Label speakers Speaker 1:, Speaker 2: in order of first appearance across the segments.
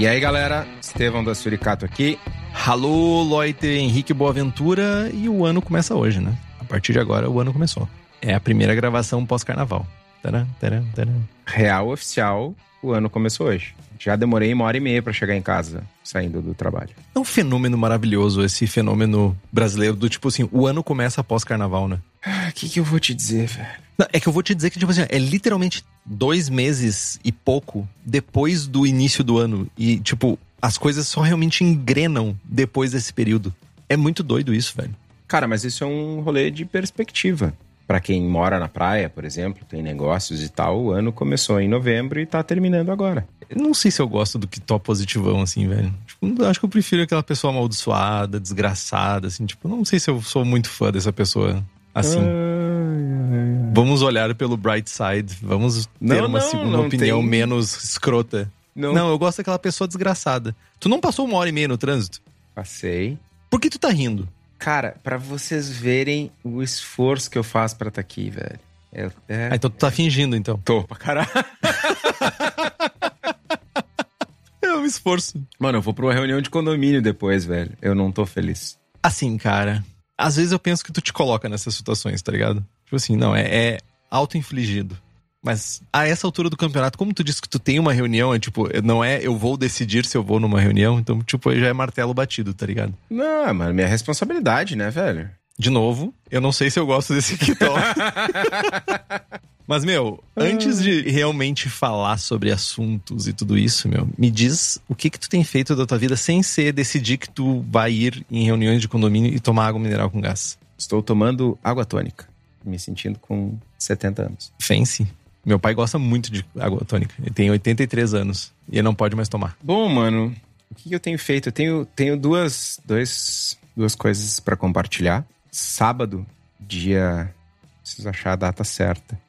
Speaker 1: E aí, galera, Estevão da Suricato aqui. Alô, Loite, Henrique Boaventura e o ano começa hoje, né? A partir de agora, o ano começou. É a primeira gravação pós-carnaval. Real oficial, o ano começou hoje. Já demorei uma hora e meia pra chegar em casa, saindo do trabalho.
Speaker 2: É um fenômeno maravilhoso esse fenômeno brasileiro do tipo assim, o ano começa após carnaval, né?
Speaker 1: O que, que eu vou te dizer, velho?
Speaker 2: Não, é que eu vou te dizer que, tipo assim, é literalmente dois meses e pouco depois do início do ano. E, tipo, as coisas só realmente engrenam depois desse período. É muito doido isso, velho.
Speaker 1: Cara, mas isso é um rolê de perspectiva. Pra quem mora na praia, por exemplo, tem negócios e tal, o ano começou em novembro e tá terminando agora.
Speaker 2: Eu não sei se eu gosto do que top positivão, assim, velho. Tipo, acho que eu prefiro aquela pessoa amaldiçoada, desgraçada, assim. Tipo, não sei se eu sou muito fã dessa pessoa assim. Vamos olhar pelo bright side. Vamos ter
Speaker 1: Não,
Speaker 2: uma
Speaker 1: não,
Speaker 2: segunda
Speaker 1: não
Speaker 2: opinião
Speaker 1: tem-
Speaker 2: menos escrota.
Speaker 1: Não.
Speaker 2: Não, eu gosto daquela pessoa desgraçada. Tu não passou uma hora e meia no trânsito?
Speaker 1: Passei.
Speaker 2: Por que tu tá rindo?
Speaker 1: Cara, pra vocês verem o esforço que eu faço pra estar aqui, velho. É, é...
Speaker 2: Ah, então tu tá fingindo, então.
Speaker 1: Tô pra caralho.
Speaker 2: É um esforço.
Speaker 1: Mano, eu vou pra uma reunião de condomínio depois, velho. Eu não tô feliz.
Speaker 2: Assim, cara, às vezes eu penso que tu te coloca nessas situações, tá ligado? Tipo assim, não, é, é auto-infligido. Mas a essa altura do campeonato, como tu disse que tu tem uma reunião, é tipo, não é eu vou decidir se eu vou numa reunião, então, tipo, já é martelo batido, tá ligado?
Speaker 1: Não, mano, minha responsabilidade, né, velho?
Speaker 2: De novo, eu não sei se eu gosto desse Kitó. Mas, meu, antes de realmente falar sobre assuntos e tudo isso, meu, me diz o que que tu tem feito da tua vida sem ser decidir que tu vai ir em reuniões de condomínio e tomar água mineral com gás.
Speaker 1: Estou tomando água tônica. Me sentindo com 70 anos.
Speaker 2: Fancy. Meu pai gosta muito de água tônica. Ele tem 83 anos e ele não pode mais tomar.
Speaker 1: Bom, mano, o que eu tenho feito? Eu tenho, tenho duas, dois, duas coisas pra compartilhar. Sábado, dia. Preciso achar a data certa.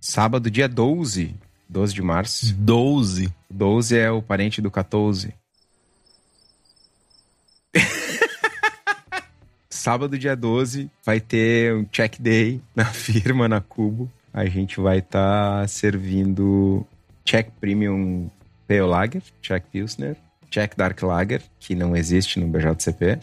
Speaker 1: Sábado, dia 12. 12 de março.
Speaker 2: 12.
Speaker 1: 12 é o parente do 14. Sábado, dia 12, vai ter um check day na firma, na Cubo. A gente vai estar servindo check premium Pale Lager, check Pilsner, check Dark Lager, que não existe no BJCP.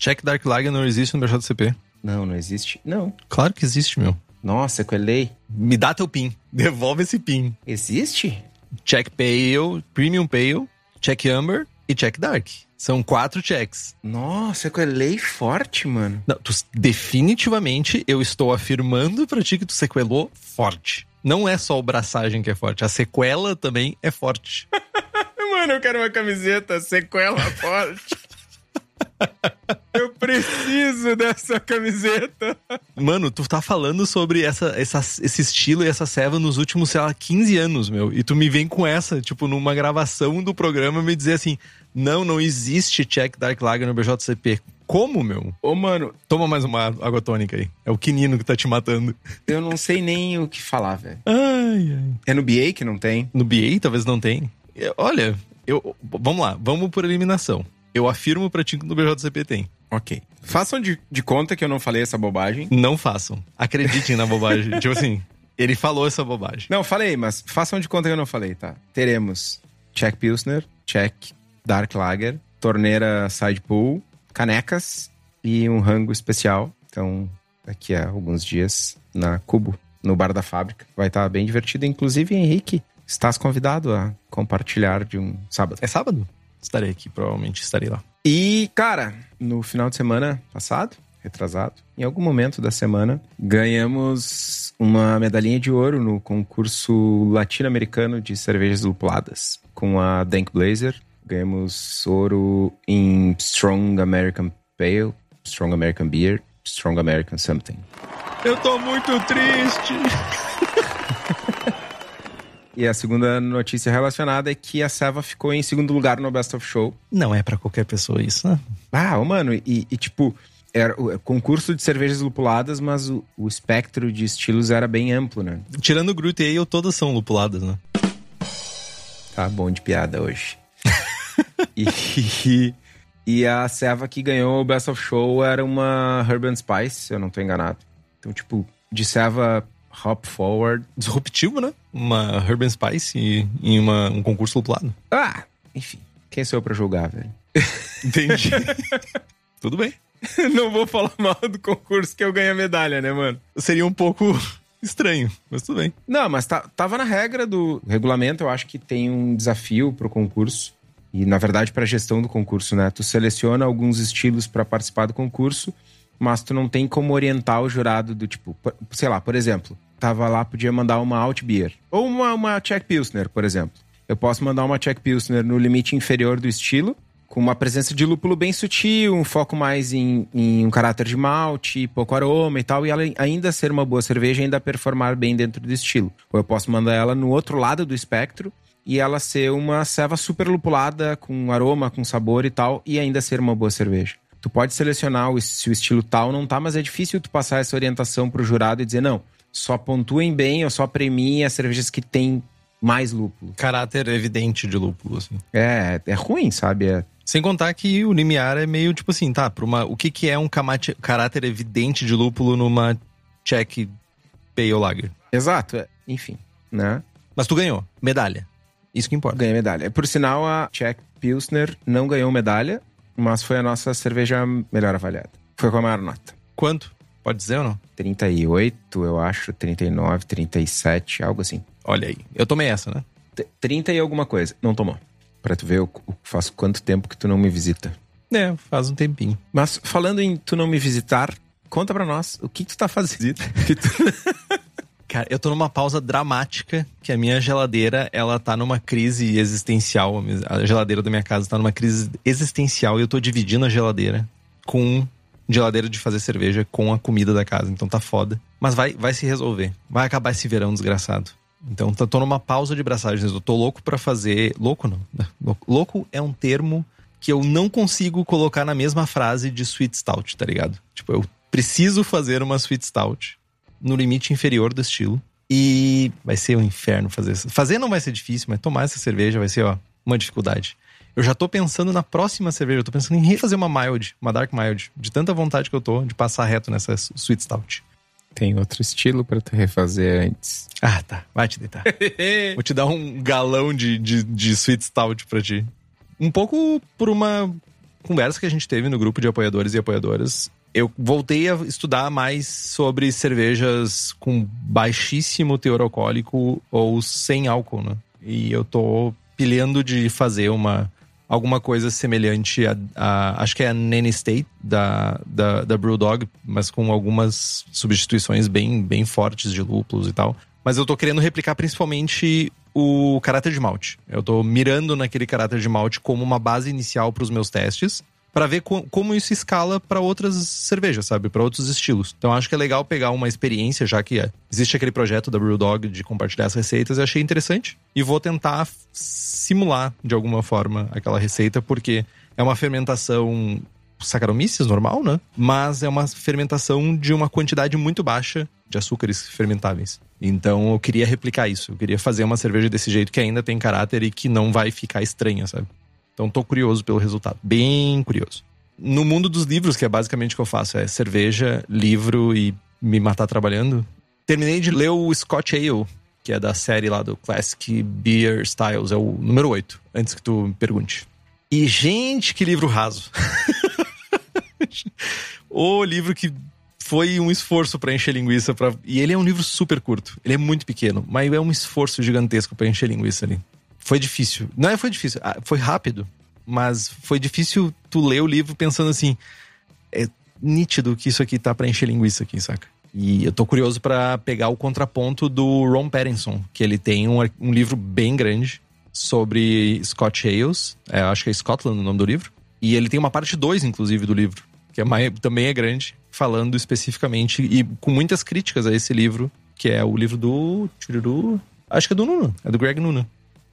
Speaker 2: Check Dark Lager não existe no BJCP.
Speaker 1: Não, não existe. Não.
Speaker 2: Claro que existe, meu.
Speaker 1: Nossa, colei.
Speaker 2: Me dá teu PIN. Devolve esse PIN.
Speaker 1: Existe?
Speaker 2: Check Pale, Premium Pale, Check Amber e Check Dark. São quatro checks.
Speaker 1: Nossa, eu colei forte, mano.
Speaker 2: Não, tu, definitivamente eu estou afirmando pra ti que tu sequelou forte. Não é só o braçagem que é forte, a sequela também é forte.
Speaker 1: Mano, eu quero uma camiseta sequela forte. Eu preciso dessa camiseta.
Speaker 2: Mano, tu tá falando sobre essa, essa, esse estilo e essa ceva nos últimos, sei lá, 15 anos, meu. E tu me vem com essa, tipo, numa gravação do programa, me dizer assim: não, não existe check Dark Lager no BJCP. Como, meu?
Speaker 1: Ô, mano,
Speaker 2: Toma mais uma água tônica aí. É o quinino que tá te matando.
Speaker 1: eu não sei nem o que falar, velho.
Speaker 2: Ai, ai.
Speaker 1: É no BA que não tem?
Speaker 2: No BA talvez não tenha. É, Olha, eu, vamos lá, vamos por eliminação. Eu afirmo pra ti que no BJCP tem.
Speaker 1: Ok. Façam de, de conta que eu não falei essa bobagem.
Speaker 2: Não façam. Acreditem na bobagem. tipo assim, ele falou essa bobagem.
Speaker 1: Não, falei, mas façam de conta que eu não falei, tá? Teremos check Pilsner, check Dark Lager, torneira side pool, canecas e um rango especial. Então, daqui a alguns dias na Cubo, no bar da fábrica. Vai estar bem divertido. Inclusive, Henrique, estás convidado a compartilhar de um sábado.
Speaker 2: É sábado? Estarei aqui, provavelmente estarei lá.
Speaker 1: E, cara, no final de semana passado, retrasado, em algum momento da semana, ganhamos uma medalhinha de ouro no concurso latino-americano de cervejas lupuladas com a Dank Blazer. Ganhamos ouro em Strong American Pale, Strong American Beer, Strong American Something.
Speaker 2: Eu tô muito triste.
Speaker 1: E a segunda notícia relacionada é que a Seva ficou em segundo lugar no Best of Show.
Speaker 2: Não é para qualquer pessoa isso, né?
Speaker 1: Ah, mano, e, e tipo, era o concurso de cervejas lupuladas, mas o, o, espectro de estilos era bem amplo, né?
Speaker 2: Tirando o Groot Ale, todas são lupuladas, né?
Speaker 1: Tá bom de piada hoje. e, e a Seva que ganhou o Best of Show era uma Herb Spice, se eu não tô enganado. Então, tipo, de Seva Hop Forward.
Speaker 2: Disruptivo, né? Uma Herb Spice e, e uma, um concurso lupulado.
Speaker 1: Ah, enfim. Quem sou eu pra julgar, velho?
Speaker 2: Entendi. Tudo bem.
Speaker 1: não vou falar mal do concurso que eu ganhei a medalha, né, mano?
Speaker 2: Seria um pouco estranho, mas tudo bem.
Speaker 1: Não, mas tá, tava na regra do regulamento, eu acho que tem um desafio pro concurso. E, na verdade, pra gestão do concurso, né? Tu seleciona alguns estilos para participar do concurso mas tu não tem como orientar o jurado do tipo, sei lá, por exemplo, tava lá, podia mandar uma Alt Beer. Ou uma, uma Czech Pilsner, por exemplo. Eu posso mandar uma Czech Pilsner no limite inferior do estilo, com uma presença de lúpulo bem sutil, um foco mais em, em um caráter de malte, pouco aroma e tal, e ela ainda ser uma boa cerveja ainda performar bem dentro do estilo. Ou eu posso mandar ela no outro lado do espectro e ela ser uma ceva super lupulada, com aroma, com sabor e tal, e ainda ser uma boa cerveja tu pode selecionar o, se o estilo tal não tá, mas é difícil tu passar essa orientação pro jurado e dizer, não, só pontuem bem ou só premiem as cervejas que tem mais lúpulo.
Speaker 2: Caráter evidente de lúpulo, assim.
Speaker 1: É, é ruim, sabe? É...
Speaker 2: Sem contar que o limiar é meio tipo assim, tá, pra uma, o que, que é um camate, caráter evidente de lúpulo numa Czech Pale Lager?
Speaker 1: Exato, é, enfim, né?
Speaker 2: Mas tu ganhou, medalha. Isso que importa.
Speaker 1: Ganhei medalha. Por sinal, a Czech Pilsner não ganhou medalha, mas foi a nossa cerveja melhor avaliada. Foi com a maior nota.
Speaker 2: Quanto? Pode dizer ou não?
Speaker 1: 38, eu acho, 39, 37, algo assim.
Speaker 2: Olha aí. Eu tomei essa, né?
Speaker 1: 30 e alguma coisa. Não tomou. Pra tu ver, eu faço quanto tempo que tu não me visita.
Speaker 2: É, faz um tempinho.
Speaker 1: Mas falando em tu não me visitar, conta pra nós o que tu tá fazendo. que tu...
Speaker 2: Cara, eu tô numa pausa dramática, que a minha geladeira, ela tá numa crise existencial. A geladeira da minha casa tá numa crise existencial e eu tô dividindo a geladeira com geladeira de fazer cerveja com a comida da casa. Então tá foda. Mas vai, vai se resolver. Vai acabar esse verão desgraçado. Então tô numa pausa de braçagens. Eu tô louco para fazer. Louco não. Louco é um termo que eu não consigo colocar na mesma frase de sweet stout, tá ligado? Tipo, eu preciso fazer uma sweet stout no limite inferior do estilo. E vai ser um inferno fazer isso. Fazer não vai ser difícil, mas tomar essa cerveja vai ser, ó, uma dificuldade. Eu já tô pensando na próxima cerveja, eu tô pensando em refazer uma mild, uma dark mild, de tanta vontade que eu tô de passar reto nessa sweet stout.
Speaker 1: Tem outro estilo para tu refazer antes.
Speaker 2: Ah, tá. Vai te deitar. Vou te dar um galão de, de, de sweet stout pra ti. Um pouco por uma conversa que a gente teve no grupo de apoiadores e apoiadoras eu voltei a estudar mais sobre cervejas com baixíssimo teor alcoólico ou sem álcool, né? E eu tô pilhando de fazer uma alguma coisa semelhante a, a acho que é a Nanny State da, da, da Brewdog, mas com algumas substituições bem, bem fortes de lúpulos e tal. Mas eu tô querendo replicar principalmente o caráter de malte. Eu tô mirando naquele caráter de malte como uma base inicial para os meus testes para ver co como isso escala para outras cervejas, sabe? Para outros estilos. Então acho que é legal pegar uma experiência, já que é, existe aquele projeto da Brewdog de compartilhar as receitas, eu achei interessante. E vou tentar simular de alguma forma aquela receita, porque é uma fermentação Saccharomyces normal, né? Mas é uma fermentação de uma quantidade muito baixa de açúcares fermentáveis. Então eu queria replicar isso. Eu queria fazer uma cerveja desse jeito que ainda tem caráter e que não vai ficar estranha, sabe? Então tô curioso pelo resultado, bem curioso. No mundo dos livros, que é basicamente o que eu faço, é cerveja, livro e me matar trabalhando. Terminei de ler o Scotch Ale, que é da série lá do Classic Beer Styles, é o número 8, antes que tu me pergunte. E gente, que livro raso. o livro que foi um esforço para encher linguiça. Pra... E ele é um livro super curto. Ele é muito pequeno, mas é um esforço gigantesco para encher linguiça ali. Foi difícil. Não é foi difícil, ah, foi rápido, mas foi difícil tu ler o livro pensando assim, é nítido que isso aqui tá pra encher linguiça aqui, saca? E eu tô curioso para pegar o contraponto do Ron Pattinson, que ele tem um, um livro bem grande sobre Scott Hales, é, acho que é Scotland o nome do livro, e ele tem uma parte 2, inclusive, do livro, que é mais, também é grande, falando especificamente e com muitas críticas a esse livro, que é o livro do. Acho que é do Nuno. É do Greg Nuno.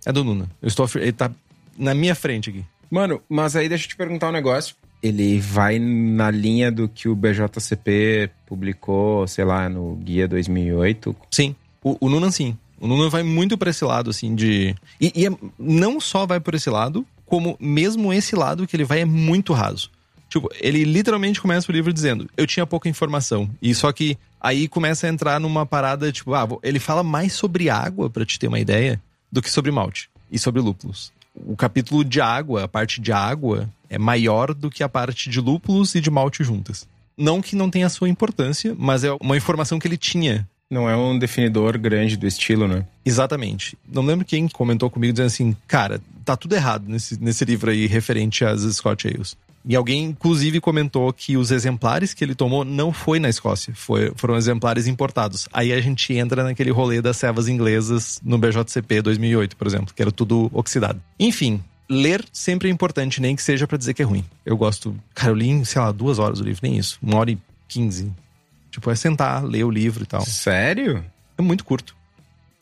Speaker 2: É do Nuno. Eu estou. Ele tá na minha frente aqui.
Speaker 1: Mano, mas aí deixa eu te perguntar um negócio. Ele vai na linha do que o BJCP publicou, sei lá, no Guia 2008?
Speaker 2: Sim. O, o Nunan, sim. O Nunan vai muito para esse lado, assim, de. E, e é, não só vai por esse lado, como mesmo esse lado que ele vai é muito raso. Tipo, ele literalmente começa o livro dizendo: Eu tinha pouca informação. E só que aí começa a entrar numa parada, tipo, ah, ele fala mais sobre água, para te ter uma ideia, do que sobre malte e sobre lúpulos. O capítulo de água, a parte de água, é maior do que a parte de lúpulos e de malte juntas. Não que não tenha sua importância, mas é uma informação que ele tinha.
Speaker 1: Não é um definidor grande do estilo, né?
Speaker 2: Exatamente. Não lembro quem comentou comigo dizendo assim, cara, tá tudo errado nesse, nesse livro aí referente às Scott Ales. E alguém, inclusive, comentou que os exemplares que ele tomou não foi na Escócia, foi, foram exemplares importados. Aí a gente entra naquele rolê das cevas inglesas no BJCP 2008, por exemplo, que era tudo oxidado. Enfim, ler sempre é importante, nem que seja para dizer que é ruim. Eu gosto. Cara, eu li, sei lá, duas horas o livro, nem isso. Uma hora e quinze. Tipo, é sentar, ler o livro e tal.
Speaker 1: Sério?
Speaker 2: É muito curto.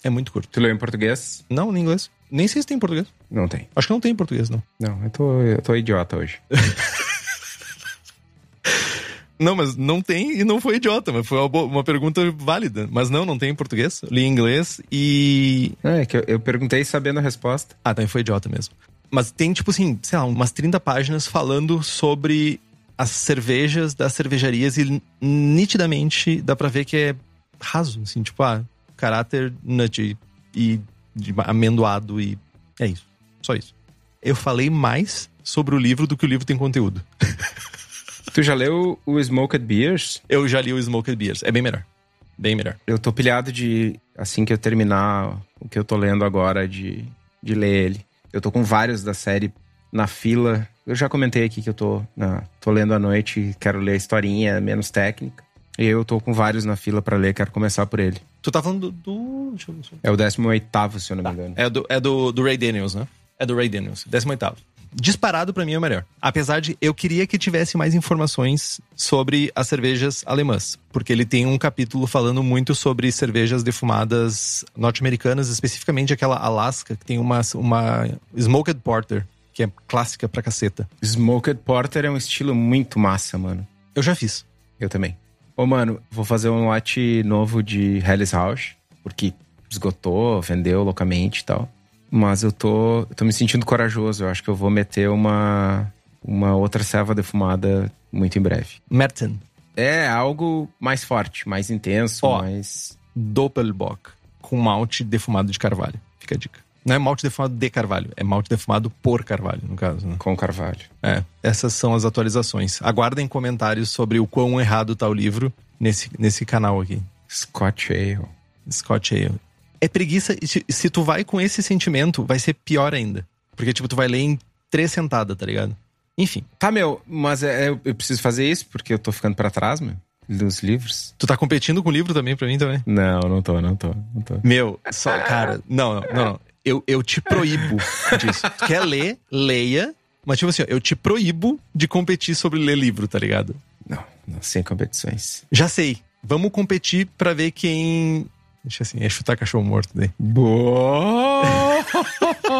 Speaker 2: É muito curto.
Speaker 1: Tu leu em português?
Speaker 2: Não, em inglês. Nem sei se tem em português.
Speaker 1: Não tem.
Speaker 2: Acho que não tem em português, não.
Speaker 1: Não, eu tô, eu tô idiota hoje.
Speaker 2: não, mas não tem e não foi idiota, mas foi uma, uma, pergunta válida. Mas não, não tem em português. Li em inglês e.
Speaker 1: É, que eu, eu perguntei sabendo a resposta.
Speaker 2: Ah, também foi idiota mesmo. Mas tem, tipo assim, sei lá, umas 30 páginas falando sobre as cervejas das cervejarias e nitidamente dá pra ver que é raso, assim, tipo, ah, caráter nut e de amendoado e é isso. Só isso. Eu falei mais sobre o livro do que o livro tem conteúdo.
Speaker 1: tu já leu o Smoked Beers?
Speaker 2: Eu já li o Smoked Beers. É bem melhor. Bem melhor.
Speaker 1: Eu tô pilhado de, assim que eu terminar o que eu tô lendo agora, de, de ler ele. Eu tô com vários da série na fila. Eu já comentei aqui que eu tô, na, tô lendo à noite, quero ler a historinha menos técnica. E eu tô com vários na fila para ler, quero começar por ele.
Speaker 2: Tu tá falando do. Deixa eu...
Speaker 1: É o 18, se eu não tá. me engano.
Speaker 2: É, do, é do, do Ray Daniels, né? É do Ray Daniels, 18. Disparado para mim é o melhor. Apesar de eu queria que tivesse mais informações sobre as cervejas alemãs, porque ele tem um capítulo falando muito sobre cervejas defumadas norte-americanas, especificamente aquela Alaska que tem uma uma smoked porter, que é clássica pra caceta.
Speaker 1: Smoked porter é um estilo muito massa, mano.
Speaker 2: Eu já fiz.
Speaker 1: Eu também. Ô, mano, vou fazer um lote novo de Helles House, porque esgotou, vendeu loucamente e tal. Mas eu tô, tô me sentindo corajoso. Eu acho que eu vou meter uma, uma outra serva defumada muito em breve.
Speaker 2: Merten.
Speaker 1: É, algo mais forte, mais intenso, Ó, mais.
Speaker 2: Doppelbock, com malte defumado de carvalho. Fica a dica. Não é malte defumado de carvalho, é malte defumado por carvalho, no caso. Né?
Speaker 1: Com carvalho.
Speaker 2: É, essas são as atualizações. Aguardem comentários sobre o quão errado tá o livro nesse, nesse canal aqui.
Speaker 1: Scott Ale.
Speaker 2: Scott Ale. É preguiça, se, se tu vai com esse sentimento, vai ser pior ainda. Porque, tipo, tu vai ler em três sentadas, tá ligado? Enfim.
Speaker 1: Tá, meu, mas é, é eu preciso fazer isso porque eu tô ficando para trás, meu dos livros.
Speaker 2: Tu tá competindo com o livro também pra mim também?
Speaker 1: Não, não tô, não tô, não tô.
Speaker 2: Meu, só, cara, não, não, não, não eu, eu te proíbo disso. Quer ler, leia. Mas, tipo assim, eu te proíbo de competir sobre ler livro, tá ligado?
Speaker 1: Não, não sem competições.
Speaker 2: Já sei. Vamos competir para ver quem. Deixa assim, é chutar cachorro morto daí.
Speaker 1: Boa!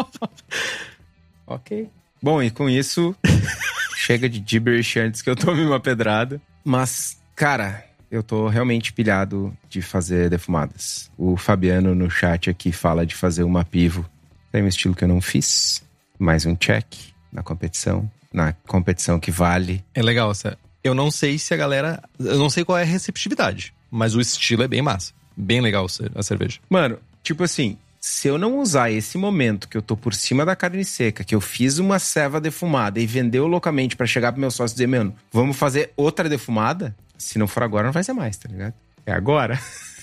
Speaker 1: ok. Bom, e com isso, chega de gibberish antes que eu tome uma pedrada. Mas, cara, eu tô realmente pilhado de fazer defumadas. O Fabiano no chat aqui fala de fazer uma pivo. Tem um estilo que eu não fiz. Mais um check na competição. Na competição que vale.
Speaker 2: É legal, eu não sei se a galera. Eu não sei qual é a receptividade, mas o estilo é bem massa. Bem legal a cerveja.
Speaker 1: Mano, tipo assim, se eu não usar esse momento que eu tô por cima da carne seca, que eu fiz uma ceva defumada e vendeu loucamente para chegar pro meu sócio e dizer, mano, vamos fazer outra defumada? Se não for agora, não vai ser mais, tá ligado? É agora.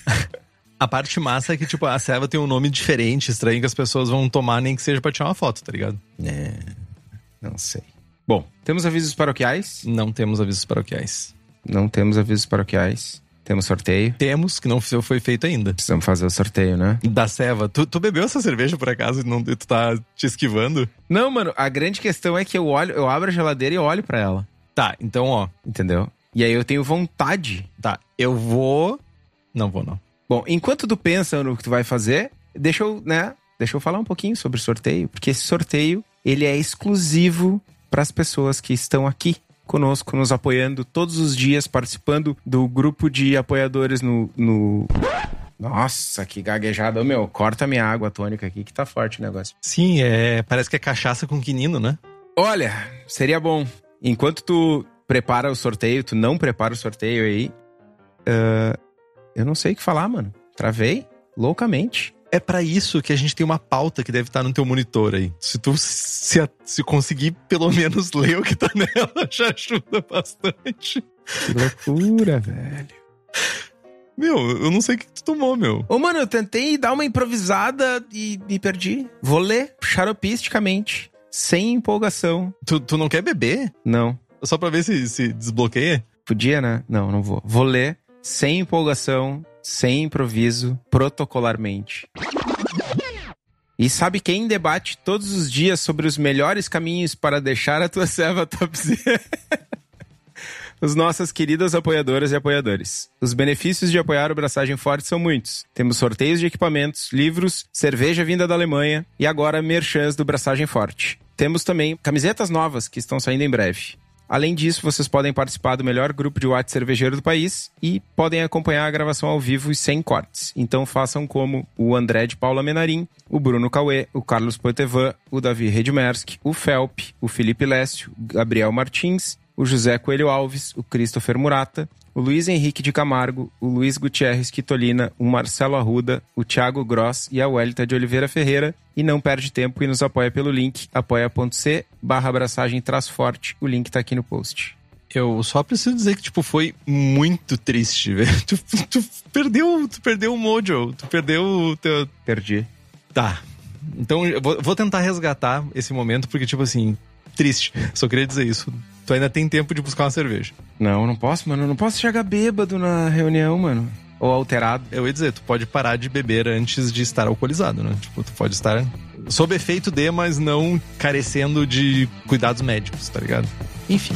Speaker 2: A parte massa é que, tipo, a ceva tem um nome diferente, estranho, que as pessoas vão tomar nem que seja pra tirar uma foto, tá ligado?
Speaker 1: É. Não sei. Bom, temos avisos paroquiais?
Speaker 2: Não temos avisos paroquiais.
Speaker 1: Não temos avisos paroquiais. Temos sorteio.
Speaker 2: Temos, que não foi feito ainda.
Speaker 1: Precisamos fazer o sorteio, né?
Speaker 2: Da Seva. Tu, tu bebeu essa cerveja por acaso e, não, tu tá te esquivando?
Speaker 1: Não, mano, a grande questão é que eu olho, eu abro a geladeira e olho para ela.
Speaker 2: Tá, então, ó.
Speaker 1: Entendeu? E aí eu tenho vontade.
Speaker 2: Tá, eu vou. Não vou, não.
Speaker 1: Bom, enquanto tu pensa no que tu vai fazer, deixa eu, né? Deixa eu falar um pouquinho sobre o sorteio, porque esse sorteio ele é exclusivo para as pessoas que estão aqui conosco, nos apoiando todos os dias, participando do grupo de apoiadores no. no... Nossa, que gaguejada. meu, corta minha água tônica aqui que tá forte o negócio.
Speaker 2: Sim, é. Parece que é cachaça com quinino, né?
Speaker 1: Olha, seria bom. Enquanto tu prepara o sorteio, tu não prepara o sorteio aí. Uh, eu não sei o que falar, mano. Travei loucamente
Speaker 2: é para isso que a gente tem uma pauta que deve estar no teu monitor aí. Se tu se, se conseguir pelo menos ler o que tá nela, já ajuda bastante.
Speaker 1: Que loucura, velho.
Speaker 2: Meu, eu não sei o que tu tomou, meu.
Speaker 1: Ô, mano, eu tentei dar uma improvisada e me perdi. Vou ler xaropisticamente, sem empolgação.
Speaker 2: Tu, tu não quer beber?
Speaker 1: Não.
Speaker 2: Só pra ver se, se desbloqueia?
Speaker 1: Podia, né? Não, não vou. Vou ler sem empolgação, sem improviso, protocolarmente. E sabe quem debate todos os dias sobre os melhores caminhos para deixar a tua serva topzera? Os nossas queridas apoiadoras e apoiadores. Os benefícios de apoiar o Braçagem Forte são muitos. Temos sorteios de equipamentos, livros, cerveja vinda da Alemanha e agora merchans do Braçagem Forte. Temos também camisetas novas que estão saindo em breve. Além disso, vocês podem participar do melhor grupo de WhatsApp cervejeiro do país e podem acompanhar a gravação ao vivo e sem cortes. Então façam como o André de Paula Menarim, o Bruno Cauê, o Carlos Poitevin, o Davi Redmersk, o Felp, o Felipe Lécio, o Gabriel Martins, o José Coelho Alves, o Christopher Murata, o Luiz Henrique de Camargo, o Luiz Gutierrez Quitolina, o Marcelo Arruda, o Thiago Gross e a Welita de Oliveira Ferreira. E não perde tempo e nos apoia pelo link apoia.c barra abraçagem forte. O link tá aqui no post.
Speaker 2: Eu só preciso dizer que, tipo, foi muito triste, velho. Tu, tu, perdeu, tu perdeu o mojo, tu perdeu o teu...
Speaker 1: Perdi.
Speaker 2: Tá. Então, eu vou, vou tentar resgatar esse momento, porque, tipo assim, triste. Só queria dizer isso. Tu ainda tem tempo de buscar uma cerveja.
Speaker 1: Não, não posso, mano. Eu não posso chegar bêbado na reunião, mano. Ou alterado.
Speaker 2: Eu ia dizer, tu pode parar de beber antes de estar alcoolizado, né? Tipo, tu pode estar sob efeito de, mas não carecendo de cuidados médicos, tá ligado? Enfim.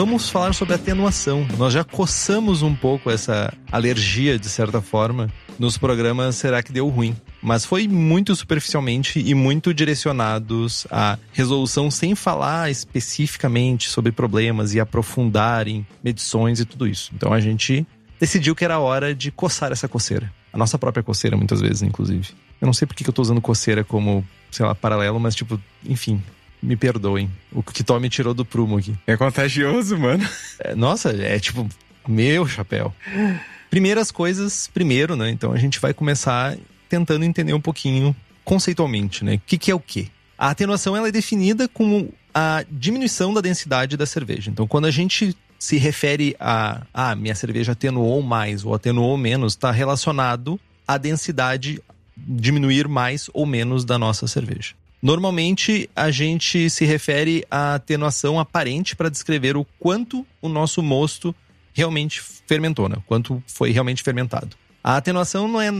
Speaker 2: Vamos falar sobre atenuação. Nós já coçamos um pouco essa alergia, de certa forma, nos programas Será que Deu Ruim? Mas foi muito superficialmente e muito direcionados à resolução sem falar especificamente sobre problemas e aprofundar em medições e tudo isso. Então a gente decidiu que era hora de coçar essa coceira. A nossa própria coceira, muitas vezes, inclusive. Eu não sei porque que eu tô usando coceira como, sei lá, paralelo, mas tipo, enfim, me perdoem. O que Tom me tirou do prumo aqui.
Speaker 1: É contagioso, mano.
Speaker 2: É, nossa, é tipo, meu chapéu. Primeiras coisas, primeiro, né? Então a gente vai começar tentando entender um pouquinho conceitualmente, né? O que, que é o quê? A atenuação ela é definida como a diminuição da densidade da cerveja. Então, quando a gente se refere a ah, minha cerveja atenuou mais ou atenuou menos, está relacionado à densidade diminuir mais ou menos da nossa cerveja. Normalmente a gente se refere à atenuação aparente para descrever o quanto o nosso mosto realmente fermentou, né? Quanto foi realmente fermentado. A atenuação não é,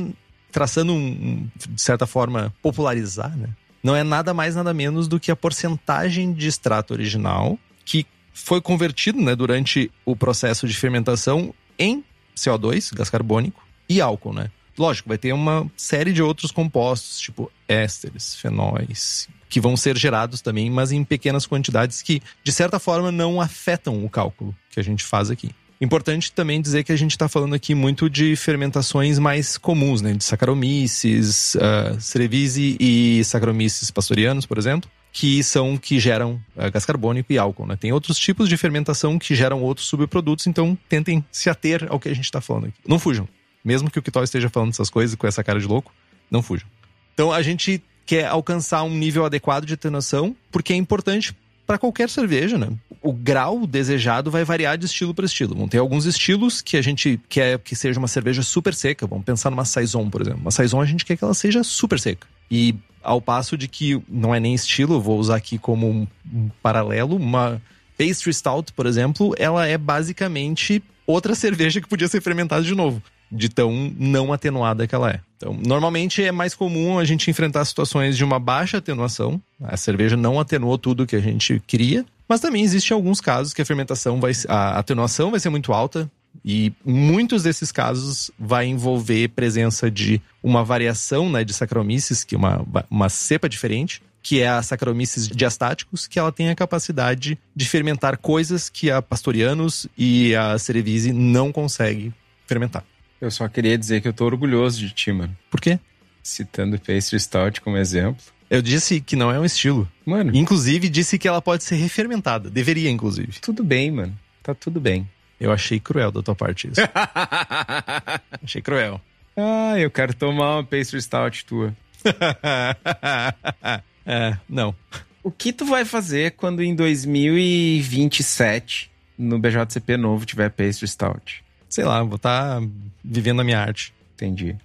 Speaker 2: traçando um, de certa forma, popularizar, né? Não é nada mais, nada menos do que a porcentagem de extrato original que foi convertido, né, durante o processo de fermentação em CO2, gás carbônico, e álcool, né? Lógico, vai ter uma série de outros compostos, tipo ésteres, fenóis, que vão ser gerados também, mas em pequenas quantidades que, de certa forma, não afetam o cálculo que a gente faz aqui. Importante também dizer que a gente está falando aqui muito de fermentações mais comuns, né? De Saccharomyces, uh, Cerevisiae e Saccharomyces pastorianos, por exemplo, que são que geram uh, gás carbônico e álcool, né? Tem outros tipos de fermentação que geram outros subprodutos, então tentem se ater ao que a gente está falando aqui. Não fujam. Mesmo que o Kitol esteja falando essas coisas com essa cara de louco, não fujam. Então a gente quer alcançar um nível adequado de atenuação, porque é importante para qualquer cerveja, né? O grau desejado vai variar de estilo para estilo. Vão ter alguns estilos que a gente quer que seja uma cerveja super seca. Vamos pensar numa saison, por exemplo. Uma saison a gente quer que ela seja super seca. E ao passo de que não é nem estilo, vou usar aqui como um paralelo, uma pastry stout, por exemplo, ela é basicamente outra cerveja que podia ser fermentada de novo de tão não atenuada que ela é. Então, normalmente é mais comum a gente enfrentar situações de uma baixa atenuação. A cerveja não atenuou tudo que a gente queria, mas também existem alguns casos que a fermentação vai, a atenuação vai ser muito alta. E muitos desses casos vai envolver presença de uma variação né, de Saccharomyces, que é uma, uma cepa diferente, que é a Saccharomyces diastáticos, que ela tem a capacidade de fermentar coisas que a Pastorianus e a Cerevisiae não conseguem fermentar.
Speaker 1: Eu só queria dizer que eu tô orgulhoso de ti, mano.
Speaker 2: Por quê?
Speaker 1: Citando Pastry Stout como exemplo.
Speaker 2: Eu disse que não é um estilo.
Speaker 1: Mano.
Speaker 2: Inclusive, disse que ela pode ser refermentada. Deveria, inclusive.
Speaker 1: Tudo bem, mano. Tá tudo bem.
Speaker 2: Eu achei cruel da tua parte isso. achei cruel.
Speaker 1: Ah, eu quero tomar uma Pastry Stout tua.
Speaker 2: é, não.
Speaker 1: O que tu vai fazer quando em 2027 no BJCP novo tiver Pastry Stout?
Speaker 2: Sei lá, vou estar tá vivendo a minha arte.
Speaker 1: Entendi.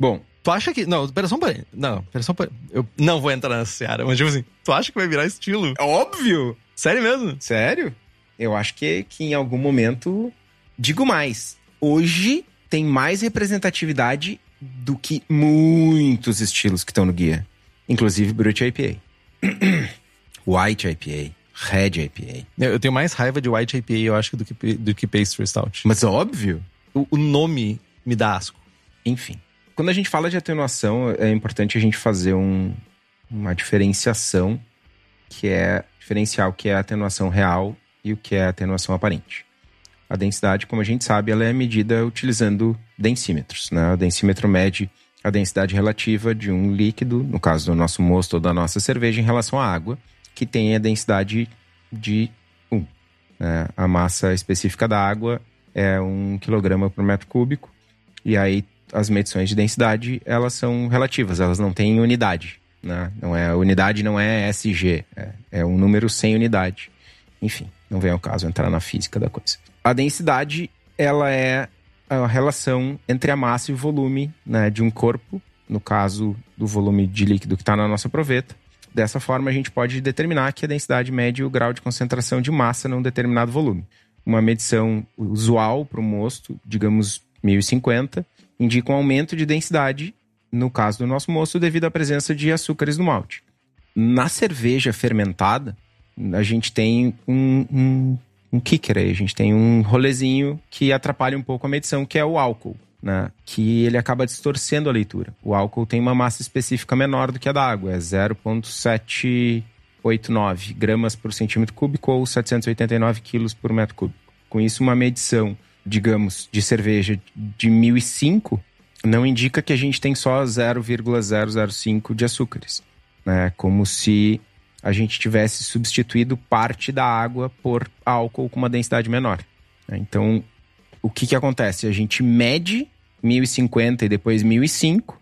Speaker 1: Bom,
Speaker 2: tu acha que. Não, pera só um pouquinho. Não, pera só um. Eu não vou entrar nessa seara, mas tipo assim, tu acha que vai virar estilo?
Speaker 1: É óbvio!
Speaker 2: Sério mesmo?
Speaker 1: Sério? Eu acho que, que em algum momento. Digo mais. Hoje tem mais representatividade do que muitos estilos que estão no guia. Inclusive Brut IPA. White IPA. Red IPA.
Speaker 2: Eu tenho mais raiva de White IPA, eu acho, do que, do que Pastry Stout.
Speaker 1: Mas óbvio.
Speaker 2: O, o nome me dá asco.
Speaker 1: Enfim. Quando a gente fala de atenuação, é importante a gente fazer um, uma diferenciação que é diferencial que é a atenuação real e o que é a atenuação aparente. A densidade, como a gente sabe, ela é medida utilizando densímetros. Né? O densímetro mede a densidade relativa de um líquido, no caso do nosso mosto ou da nossa cerveja, em relação à água que tem a densidade de 1. Né? A massa específica da água é 1 kg por metro cúbico. E aí as medições de densidade, elas são relativas, elas não têm unidade. Né? Não é, unidade não é SG, é, é um número sem unidade. Enfim, não vem ao caso entrar na física da coisa. A densidade, ela é a relação entre a massa e o volume né, de um corpo, no caso do volume de líquido que está na nossa proveta, Dessa forma, a gente pode determinar que a densidade mede o grau de concentração de massa num determinado volume. Uma medição usual para o mosto, digamos 1050, indica um aumento de densidade, no caso do nosso mosto, devido à presença de açúcares no malte. Na cerveja fermentada, a gente tem um, um, um kicker aí, a gente tem um rolezinho que atrapalha um pouco a medição, que é o álcool né, que ele acaba distorcendo a leitura. O álcool tem uma massa específica menor do que a da água, é 0,789 gramas por centímetro cúbico ou 789 quilos por metro cúbico. Com isso, uma medição, digamos, de cerveja de 1005 não indica que a gente tem só 0,005 de açúcares. Né? Como se a gente tivesse substituído parte da água por álcool com uma densidade menor. Né? Então, o que, que acontece? A gente mede 1050 e depois 1005,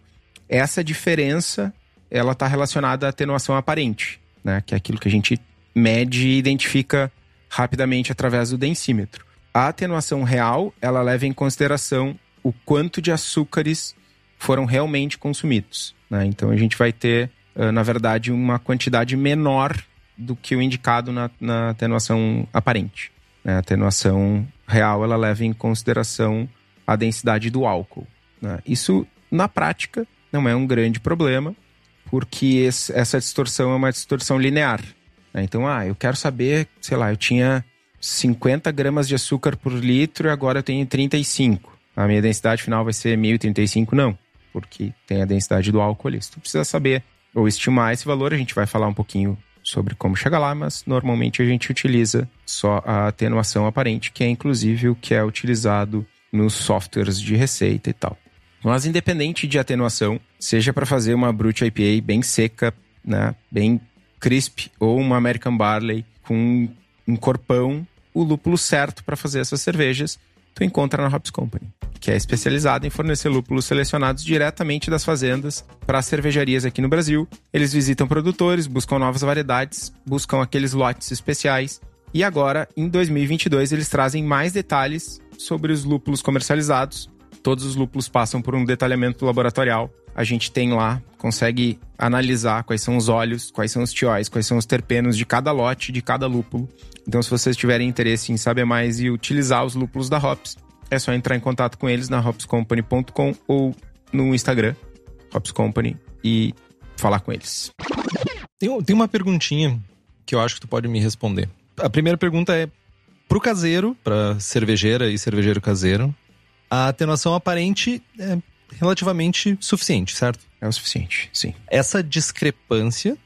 Speaker 1: essa diferença ela está relacionada à atenuação aparente, né? que é aquilo que a gente mede e identifica rapidamente através do densímetro. A atenuação real ela leva em consideração o quanto de açúcares foram realmente consumidos. Né? Então a gente vai ter, na verdade, uma quantidade menor do que o indicado na, na atenuação aparente. Né? A atenuação real ela leva em consideração a densidade do álcool. Né? Isso, na prática, não é um grande problema, porque esse, essa distorção é uma distorção linear. Né? Então, ah, eu quero saber, sei lá, eu tinha 50 gramas de açúcar por litro e agora eu tenho 35. A minha densidade final vai ser 1035? Não, porque tem a densidade do álcool ali. Se tu precisa saber ou estimar esse valor, a gente vai falar um pouquinho sobre como chegar lá, mas normalmente a gente utiliza só a atenuação aparente, que é inclusive o que é utilizado nos softwares de receita e tal. Mas independente de atenuação, seja para fazer uma Brute IPA bem seca, né, bem crisp, ou uma American Barley com um corpão, o lúpulo certo para fazer essas cervejas tu encontra na Hops Company, que é especializada em fornecer lúpulos selecionados diretamente das fazendas para as cervejarias aqui no Brasil. Eles visitam produtores, buscam novas variedades, buscam aqueles lotes especiais. E agora, em 2022, eles trazem mais detalhes sobre os lúpulos comercializados. Todos os lúpulos passam por um detalhamento laboratorial. A gente tem lá, consegue analisar quais são os óleos, quais são os tióis, quais são os terpenos de cada lote, de cada lúpulo. Então, se vocês tiverem interesse em saber mais e utilizar os lúpulos da Hops, é só entrar em contato com eles na hopscompany.com ou no Instagram, Hops Company, e falar com eles.
Speaker 2: Tem, tem uma perguntinha que eu acho que tu pode me responder. A primeira pergunta é: pro caseiro, pra cervejeira e cervejeiro caseiro, a atenuação aparente é relativamente suficiente, certo?
Speaker 1: É o suficiente, sim.
Speaker 2: Essa discrepância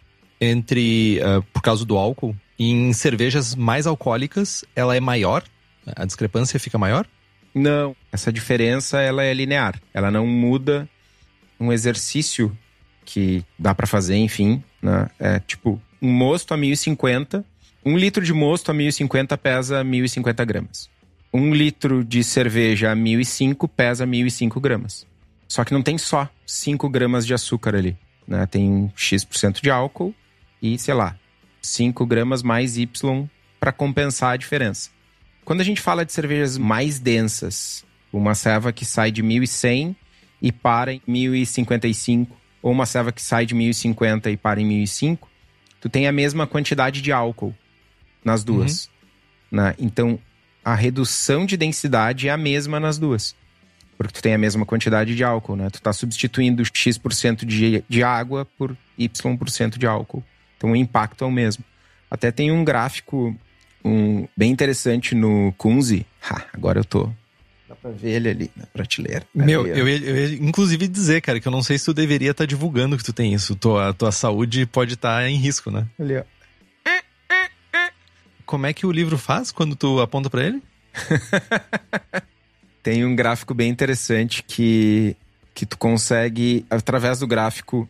Speaker 2: entre, uh, por causa do álcool, em cervejas mais alcoólicas, ela é maior? A discrepância fica maior?
Speaker 1: Não. Essa diferença, ela é linear. Ela não muda um exercício que dá para fazer, enfim, né? É tipo, um mosto a 1050, um litro de mosto a 1050 pesa 1050 gramas. Um litro de cerveja a 1005 pesa 1005 gramas. Só que não tem só 5 gramas de açúcar ali. Né? Tem X% de álcool e, sei lá, 5 gramas mais Y para compensar a diferença. Quando a gente fala de cervejas mais densas, uma ceva que sai de 1100 e para em 1055, ou uma ceva que sai de 1050 e para em 1005, tu tem a mesma quantidade de álcool nas duas. Uhum. Né? Então, a redução de densidade é a mesma nas duas. Porque tu tem a mesma quantidade de álcool, né? Tu tá substituindo X% de, de água por Y% de álcool. Então o impacto é o mesmo. Até tem um gráfico um, bem interessante no Kunze. Ha, agora eu tô. Dá pra ver ele ali na prateleira.
Speaker 2: Meu, eu ia, eu ia, inclusive dizer, cara, que eu não sei se tu deveria estar tá divulgando que tu tem isso. Tua, tua saúde pode estar tá em risco, né?
Speaker 1: Ali, ó.
Speaker 2: Como é que o livro faz quando tu aponta para ele?
Speaker 1: tem um gráfico bem interessante que, que tu consegue, através do gráfico,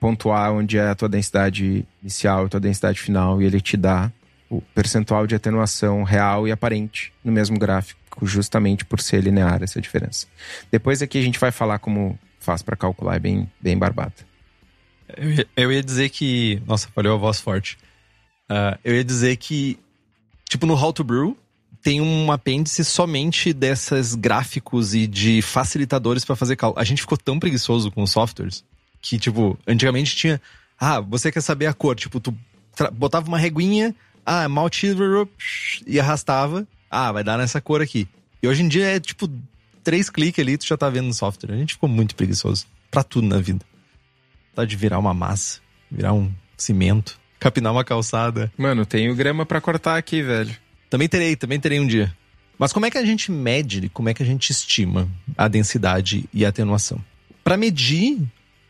Speaker 1: pontuar onde é a tua densidade inicial e a tua densidade final, e ele te dá o percentual de atenuação real e aparente no mesmo gráfico, justamente por ser linear essa diferença. Depois aqui a gente vai falar como faz para calcular, é bem, bem barbada.
Speaker 2: Eu ia, eu ia dizer que. Nossa, falhou a voz forte. Uh, eu ia dizer que, tipo, no How to Brew, tem um apêndice somente desses gráficos e de facilitadores para fazer cálculo. A gente ficou tão preguiçoso com os softwares que, tipo, antigamente tinha. Ah, você quer saber a cor? Tipo, tu botava uma reguinha, ah, malt e arrastava. Ah, vai dar nessa cor aqui. E hoje em dia é tipo três cliques ali, tu já tá vendo no software. A gente ficou muito preguiçoso. Pra tudo na vida. Tá de virar uma massa, virar um cimento, capinar uma calçada.
Speaker 1: Mano, tenho grama para cortar aqui, velho.
Speaker 2: Também terei, também terei um dia. Mas como é que a gente mede, como é que a gente estima a densidade e a atenuação? Para medir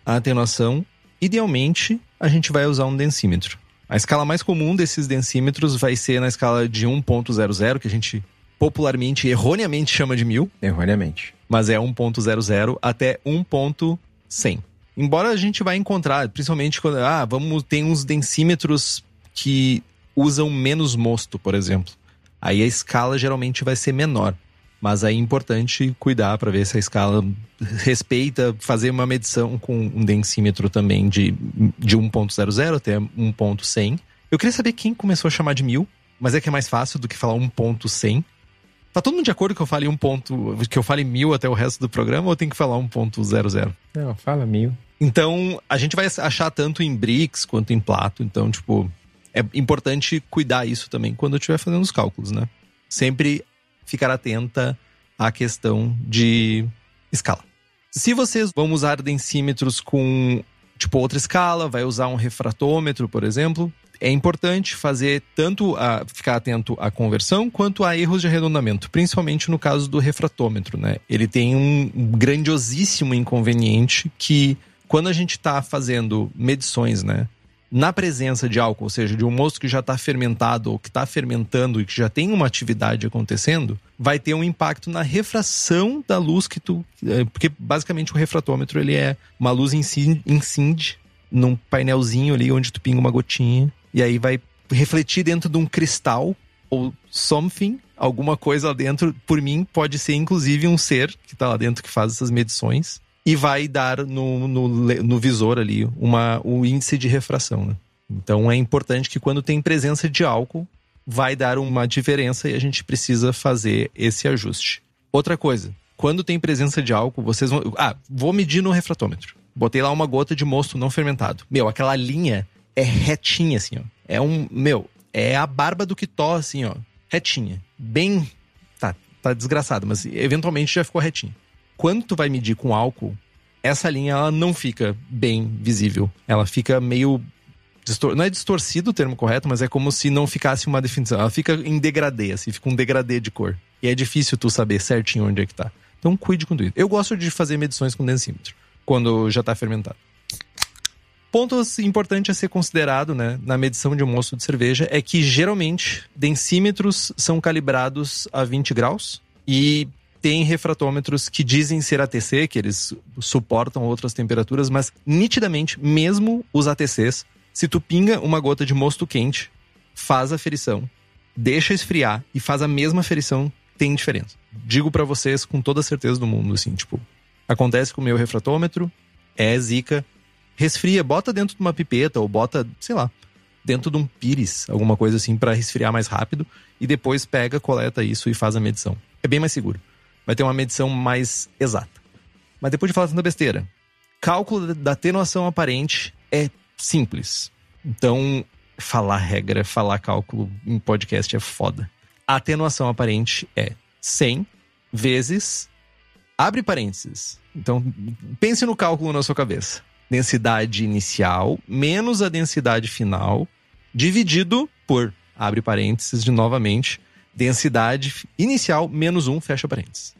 Speaker 2: a atenuação, idealmente a gente vai usar um densímetro. A escala mais comum desses densímetros vai ser na escala de 1.00, que a gente popularmente, erroneamente chama de mil.
Speaker 1: Erroneamente.
Speaker 2: Mas é 1.00 até 1.100. Embora a gente vai encontrar, principalmente quando ah, vamos tem uns densímetros que usam menos mosto, por exemplo. Aí a escala geralmente vai ser menor. Mas aí é importante cuidar para ver se a escala respeita, fazer uma medição com um densímetro também de, de 1.00 até 1.100. Eu queria saber quem começou a chamar de mil, mas é que é mais fácil do que falar 1.100. Tá todo mundo de acordo que eu fale um ponto, que eu fale mil até o resto do programa ou tem que falar 1.00?
Speaker 1: Não, fala mil.
Speaker 2: Então, a gente vai achar tanto em bricks quanto em plato, então, tipo, é importante cuidar isso também quando eu estiver fazendo os cálculos, né? Sempre ficar atenta à questão de escala. Se vocês vão usar densímetros com tipo outra escala, vai usar um refratômetro, por exemplo, é importante fazer tanto a ficar atento à conversão quanto a erros de arredondamento, principalmente no caso do refratômetro, né? Ele tem um grandiosíssimo inconveniente que quando a gente está fazendo medições, né, na presença de álcool, ou seja, de um mosto que já está fermentado ou que está fermentando e que já tem uma atividade acontecendo, vai ter um impacto na refração da luz que tu. É, porque basicamente o refratômetro ele é uma luz incide num painelzinho ali onde tu pinga uma gotinha e aí vai refletir dentro de um cristal ou something alguma coisa lá dentro. Por mim, pode ser inclusive um ser que está lá dentro que faz essas medições e vai dar no, no, no visor ali uma, o índice de refração. Né? Então é importante que quando tem presença de álcool, vai dar uma diferença e a gente precisa fazer esse ajuste. Outra coisa, quando tem presença de álcool, vocês vão. Ah, vou medir no refratômetro. Botei lá uma gota de mosto não fermentado. Meu, aquela linha é retinha, assim, ó. É um. Meu, é a barba do quitó, assim, ó. Retinha. Bem. Tá, tá desgraçado, mas eventualmente já ficou retinha. Quando tu vai medir com álcool, essa linha ela não fica bem visível. Ela fica meio. Distor... Não é distorcido o termo correto, mas é como se não ficasse uma definição. Ela fica em degradê, assim, fica um degradê de cor. E é difícil tu saber certinho onde é que tá. Então cuide com tudo. Eu gosto de fazer medições com densímetro, quando já tá fermentado. Ponto importante a ser considerado né, na medição de um mosto de cerveja é que geralmente densímetros são calibrados a 20 graus e tem refratômetros que dizem ser ATC, que eles suportam outras temperaturas, mas nitidamente, mesmo os ATCs, se tu pinga uma gota de mosto quente, faz a ferição, deixa esfriar e faz a mesma ferição, tem diferença. Digo para vocês com toda certeza do mundo, assim, tipo, acontece com o meu refratômetro, é zica, resfria, bota dentro de uma pipeta ou bota, sei lá, dentro de um pires, alguma coisa assim para resfriar mais rápido e depois pega, coleta isso e faz a medição. É bem mais seguro. Vai ter uma medição mais exata. Mas depois de falar tanta besteira, cálculo da atenuação aparente é simples. Então, falar regra, falar cálculo em podcast é foda. A atenuação aparente é 100 vezes abre parênteses. Então, pense no cálculo na sua cabeça densidade inicial menos a densidade final, dividido por, abre parênteses de novamente, densidade inicial menos 1, fecha parênteses.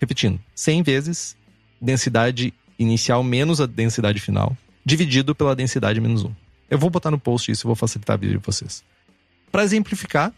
Speaker 2: Repetindo, 100 vezes densidade inicial menos a densidade final, dividido pela densidade menos 1. Eu vou botar no post isso, eu vou facilitar a vida de vocês. Para exemplificar,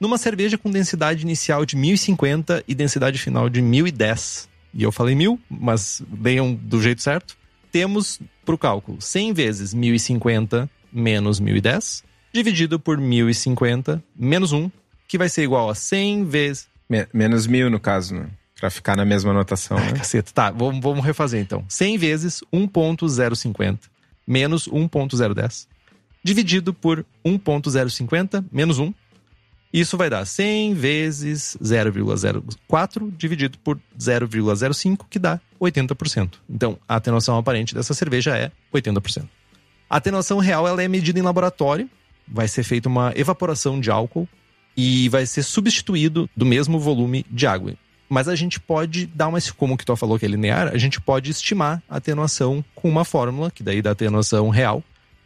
Speaker 2: numa cerveja com densidade inicial de 1050 e densidade final de 1010, e eu falei mil, mas leiam do jeito certo, temos para o cálculo 100 vezes 1050 menos 1010, dividido por 1050 menos 1, que vai ser igual a 100 vezes.
Speaker 1: Me menos 1000 no caso, né? Pra ficar na mesma anotação, né?
Speaker 2: caceta. Tá, vamos, vamos refazer então. 100 vezes 1.050 menos 1.010, dividido por 1.050 menos 1, isso vai dar 100 vezes 0,04 dividido por 0,05, que dá 80%. Então, a atenuação aparente dessa cerveja é 80%. A atenuação real ela é medida em laboratório, vai ser feita uma evaporação de álcool e vai ser substituído do mesmo volume de água. Mas a gente pode dar uma. Como o que tu falou que é linear, a gente pode estimar a atenuação com uma fórmula, que daí dá atenuação real,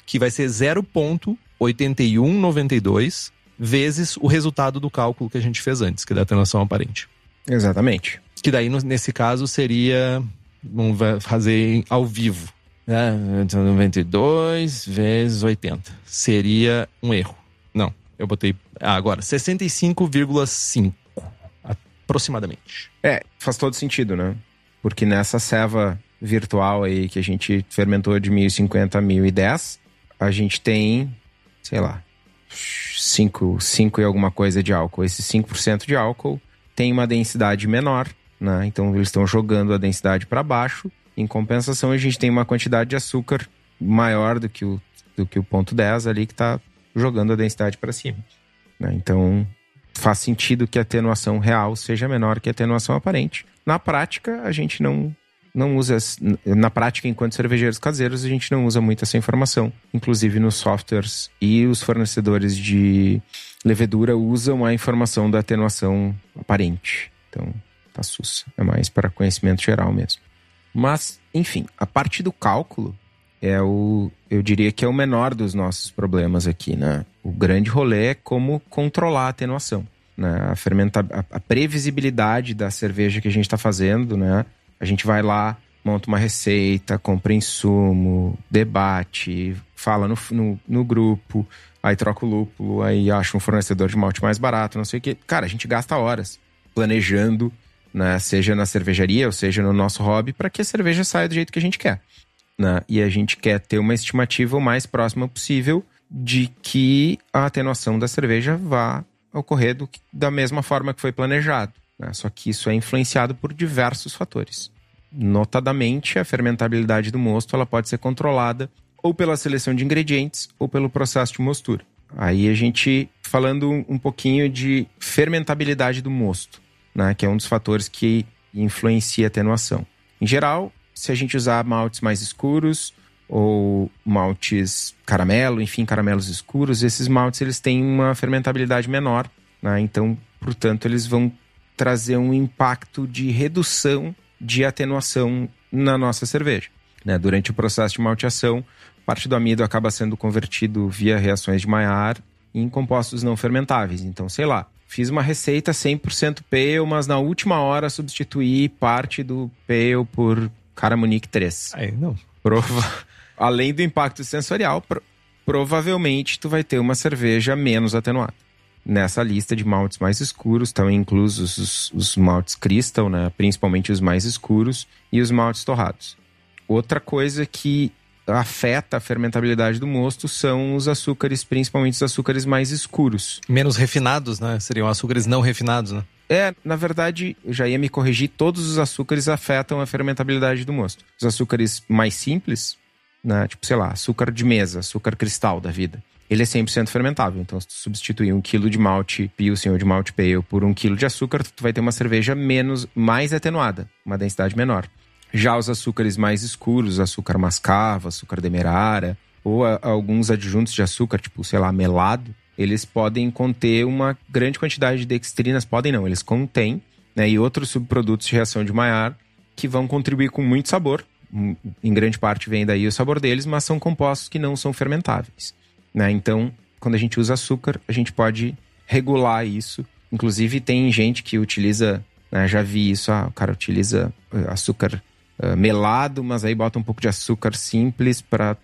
Speaker 2: que vai ser 0,8192 vezes o resultado do cálculo que a gente fez antes, que da atenuação aparente.
Speaker 1: Exatamente.
Speaker 2: Que daí, nesse caso, seria. Vamos fazer ao vivo. Né? 92 vezes 80. Seria um erro. Não, eu botei. Ah, agora, 65,5 aproximadamente.
Speaker 1: É, faz todo sentido, né? Porque nessa ceva virtual aí que a gente fermentou de 1050 a 1010, a gente tem, sei lá, 5, 5 e alguma coisa de álcool. Esse 5% de álcool tem uma densidade menor, né? Então eles estão jogando a densidade para baixo. Em compensação, a gente tem uma quantidade de açúcar maior do que o, do que o ponto 10 ali que está jogando a densidade para cima. Né? Então faz sentido que a atenuação real seja menor que a atenuação aparente. Na prática, a gente não não usa, na prática, enquanto cervejeiros caseiros, a gente não usa muito essa informação. Inclusive nos softwares e os fornecedores de levedura usam a informação da atenuação aparente. Então, tá sussa. É mais para conhecimento geral mesmo. Mas, enfim, a parte do cálculo é o, eu diria que é o menor dos nossos problemas aqui, né? O grande rolê é como controlar a atenuação. Né? A, fermenta, a, previsibilidade da cerveja que a gente está fazendo, né? A gente vai lá, monta uma receita, compra insumo, debate, fala no, no, no grupo, aí troca o lúpulo, aí acha um fornecedor de malte mais barato, não sei o que. Cara, a gente gasta horas planejando, né, seja na cervejaria ou seja no nosso hobby, para que a cerveja saia do jeito que a gente quer. Né? E a gente quer ter uma estimativa o mais próxima possível de que a atenuação da cerveja vá ocorrer do, da mesma forma que foi planejado. Né? Só que isso é influenciado por diversos fatores. Notadamente, a fermentabilidade do mosto ela pode ser controlada ou pela seleção de ingredientes ou pelo processo de mostura. Aí a gente falando um pouquinho de fermentabilidade do mosto, né, que é um dos fatores que influencia a atenuação. Em geral, se a gente usar maltes mais escuros ou maltes caramelo, enfim, caramelos escuros, esses maltes eles têm uma fermentabilidade menor, né? então, portanto, eles vão trazer um impacto de redução de atenuação na nossa cerveja. Né? Durante o processo de malteação, parte do amido acaba sendo convertido via reações de Maillard em compostos não fermentáveis. Então, sei lá, fiz uma receita 100% pale, mas na última hora substituí parte do pale por Caramunique 3.
Speaker 2: Aí, não.
Speaker 1: Prova... Além do impacto sensorial, pro... provavelmente tu vai ter uma cerveja menos atenuada. Nessa lista de maltes mais escuros estão inclusos os, os maltes crystal, né? principalmente os mais escuros, e os maltes torrados. Outra coisa que afeta a fermentabilidade do mosto são os açúcares, principalmente os açúcares mais escuros.
Speaker 2: Menos refinados, né? Seriam açúcares não refinados, né?
Speaker 1: É, na verdade, eu já ia me corrigir, todos os açúcares afetam a fermentabilidade do mosto. Os açúcares mais simples, né, tipo, sei lá, açúcar de mesa, açúcar cristal da vida, ele é 100% fermentável. Então, se tu substituir um quilo de malte Pilsen ou de malte Pale por um quilo de açúcar, tu vai ter uma cerveja menos, mais atenuada, uma densidade menor. Já os açúcares mais escuros, açúcar mascavo, açúcar demerara, ou a, alguns adjuntos de açúcar, tipo, sei lá, melado, eles podem conter uma grande quantidade de dextrinas, podem não, eles contêm, né, e outros subprodutos de reação de Maillard que vão contribuir com muito sabor. Em grande parte vem daí o sabor deles, mas são compostos que não são fermentáveis. Né? Então, quando a gente usa açúcar, a gente pode regular isso. Inclusive, tem gente que utiliza, né, já vi isso, ah, o cara utiliza eh, açúcar uh, melado, mas aí bota um pouco de açúcar simples para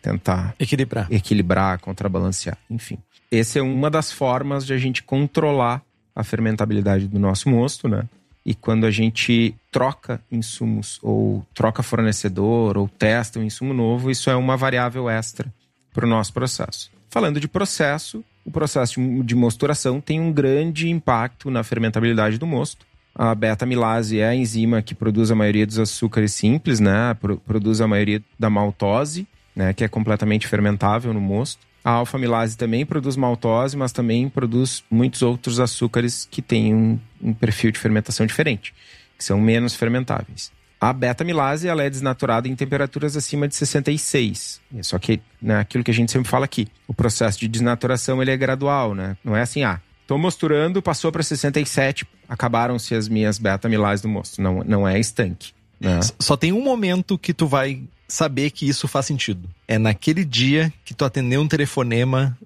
Speaker 1: tentar
Speaker 2: equilibrar,
Speaker 1: equilibrar, contrabalancear, enfim. Essa é uma das formas de a gente controlar a fermentabilidade do nosso mosto, né? E quando a gente troca insumos ou troca fornecedor ou testa um insumo novo, isso é uma variável extra para o nosso processo. Falando de processo, o processo de mosturação tem um grande impacto na fermentabilidade do mosto. A beta-amilase é a enzima que produz a maioria dos açúcares simples, né? Produz a maioria da maltose, né? Que é completamente fermentável no mosto. A alfa-amilase também produz maltose, mas também produz muitos outros açúcares que têm um, um perfil de fermentação diferente, que são menos fermentáveis. A beta-amilase ela é desnaturada em temperaturas acima de 66. Só que, né, aquilo que a gente sempre fala aqui, o processo de desnaturação ele é gradual, né? Não é assim, ah, Tô mosturando, passou para 67, acabaram-se as minhas beta-amilases do mosto. Não, não é estanque. Né?
Speaker 2: Só tem um momento que tu vai saber que isso faz sentido. É naquele dia que tu atendeu um telefonema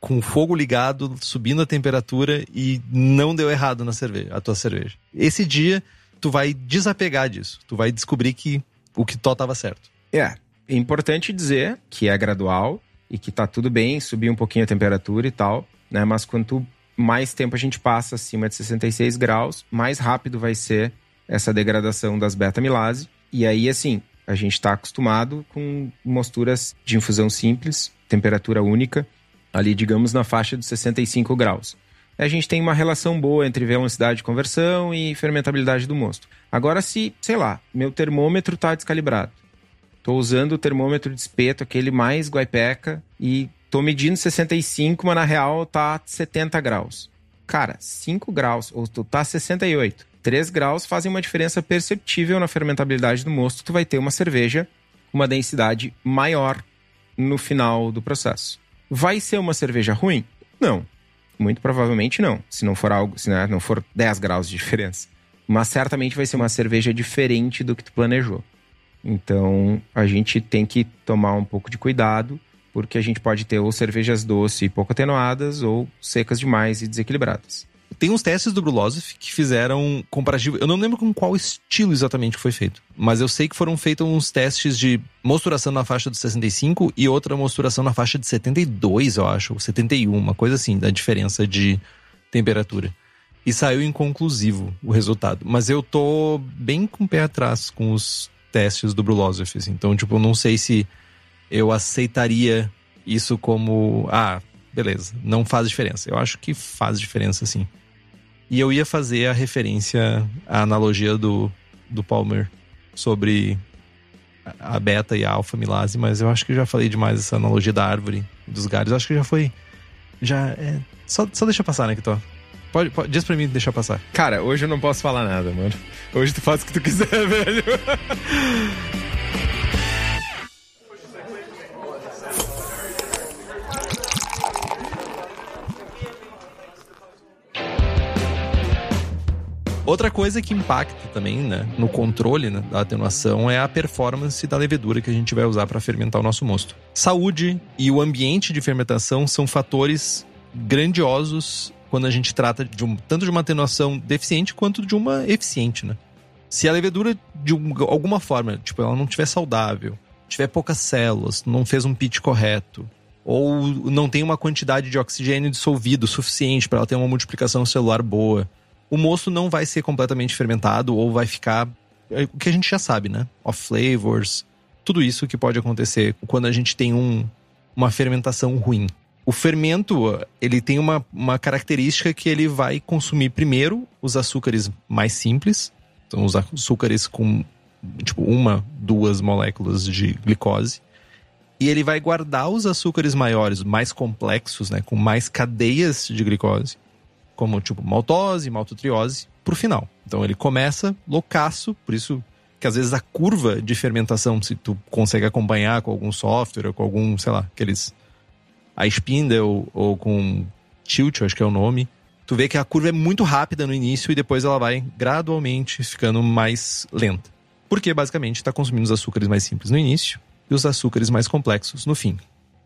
Speaker 2: com o fogo ligado, subindo a temperatura e não deu errado na cerveja, a tua cerveja. Esse dia, tu vai desapegar disso. Tu vai descobrir que o que tó estava certo.
Speaker 1: É, é importante dizer que é gradual e que tá tudo bem subir um pouquinho a temperatura e tal, né? Mas quando tu mais tempo a gente passa acima de 66 graus, mais rápido vai ser essa degradação das beta-amilase. E aí, assim, a gente está acostumado com mosturas de infusão simples, temperatura única, ali, digamos, na faixa de 65 graus. A gente tem uma relação boa entre velocidade de conversão e fermentabilidade do mosto. Agora, se, sei lá, meu termômetro está descalibrado, estou usando o termômetro de espeto, aquele mais guaipeca, e Tô medindo 65, mas na real tá 70 graus. Cara, 5 graus, ou tu tá 68. 3 graus fazem uma diferença perceptível na fermentabilidade do mosto. Tu vai ter uma cerveja com uma densidade maior no final do processo. Vai ser uma cerveja ruim? Não. Muito provavelmente não. Se não for algo, se não for 10 graus de diferença. Mas certamente vai ser uma cerveja diferente do que tu planejou. Então, a gente tem que tomar um pouco de cuidado porque a gente pode ter ou cervejas doces e pouco atenuadas ou secas demais e desequilibradas.
Speaker 2: Tem uns testes do Brulosif que fizeram comparativo. Eu não lembro com qual estilo exatamente foi feito, mas eu sei que foram feitos uns testes de mosturação na faixa de 65 e outra mosturação na faixa de 72, eu acho, 71, uma coisa assim, da diferença de temperatura. E saiu inconclusivo o resultado. Mas eu tô bem com o pé atrás com os testes do Brulosif, assim. Então, tipo, eu não sei se eu aceitaria isso como, ah, beleza, não faz diferença. Eu acho que faz diferença, sim. E eu ia fazer a referência, a analogia do, do Palmer sobre a beta e a alfa milase, mas eu acho que já falei demais essa analogia da árvore dos galhos. Acho que já foi. Já é. Só, só deixa passar, né, Kitó? Pode, pode, diz pra mim deixar passar.
Speaker 1: Cara, hoje eu não posso falar nada, mano. Hoje tu faz o que tu quiser, velho.
Speaker 2: Outra coisa que impacta também né, no controle né, da atenuação é a performance da levedura que a gente vai usar para fermentar o nosso mosto. Saúde e o ambiente de fermentação são fatores grandiosos quando a gente trata de um, tanto de uma atenuação deficiente quanto de uma eficiente, né? Se a levedura, de alguma forma, tipo, ela não estiver saudável, tiver poucas células, não fez um pitch correto, ou não tem uma quantidade de oxigênio dissolvido suficiente para ela ter uma multiplicação celular boa, o mosto não vai ser completamente fermentado ou vai ficar é, o que a gente já sabe, né? Off flavors, tudo isso que pode acontecer quando a gente tem um, uma fermentação ruim. O fermento, ele tem uma, uma característica que ele vai consumir primeiro os açúcares mais simples, então os açúcares com tipo uma, duas moléculas de glicose, e ele vai guardar os açúcares maiores, mais complexos, né, com mais cadeias de glicose, como tipo maltose, maltotriose, pro final. Então ele começa loucaço, por isso que às vezes a curva de fermentação, se tu consegue acompanhar com algum software ou com algum, sei lá, aqueles a Spindle ou com Tilt, acho que é o nome, tu vê que a curva é muito rápida no início e depois ela vai gradualmente ficando mais lenta. Porque basicamente está consumindo os açúcares mais simples no início e os açúcares mais complexos no fim.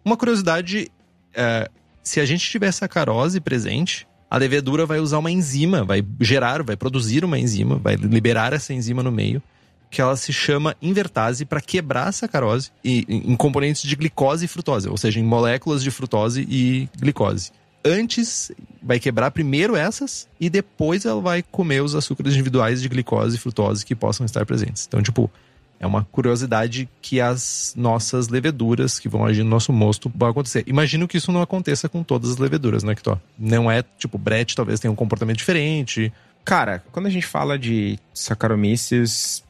Speaker 2: Uma curiosidade é, se a gente tiver sacarose presente, a levedura vai usar uma enzima, vai gerar, vai produzir uma enzima, vai liberar essa enzima no meio, que ela se chama invertase para quebrar a sacarose e, em componentes de glicose e frutose, ou seja, em moléculas de frutose e glicose. Antes, vai quebrar primeiro essas e depois ela vai comer os açúcares individuais de glicose e frutose que possam estar presentes. Então, tipo, é uma curiosidade que as nossas leveduras que vão agir no nosso mosto vão acontecer. Imagino que isso não aconteça com todas as leveduras, né, Kitó? Não é, tipo, Brett talvez tenha um comportamento diferente.
Speaker 1: Cara, quando a gente fala de Saccharomyces,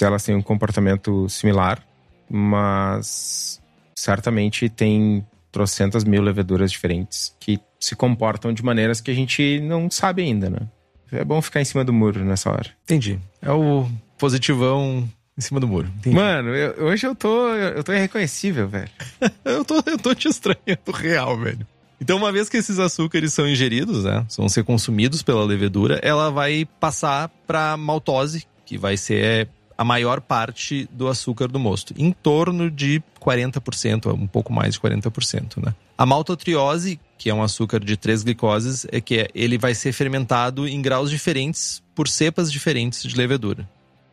Speaker 1: elas têm um comportamento similar, mas certamente tem trocentas mil leveduras diferentes que se comportam de maneiras que a gente não sabe ainda, né? É bom ficar em cima do muro nessa hora.
Speaker 2: Entendi. É o positivão em cima do muro.
Speaker 1: Entendi. Mano, eu, hoje eu tô, eu tô irreconhecível, velho.
Speaker 2: eu, tô, eu tô te estranhando real, velho. Então, uma vez que esses açúcares são ingeridos, né, vão ser consumidos pela levedura, ela vai passar para maltose, que vai ser a maior parte do açúcar do mosto, em torno de 40%, um pouco mais de 40%, né? A maltotriose, que é um açúcar de três glicoses, é que ele vai ser fermentado em graus diferentes por cepas diferentes de levedura.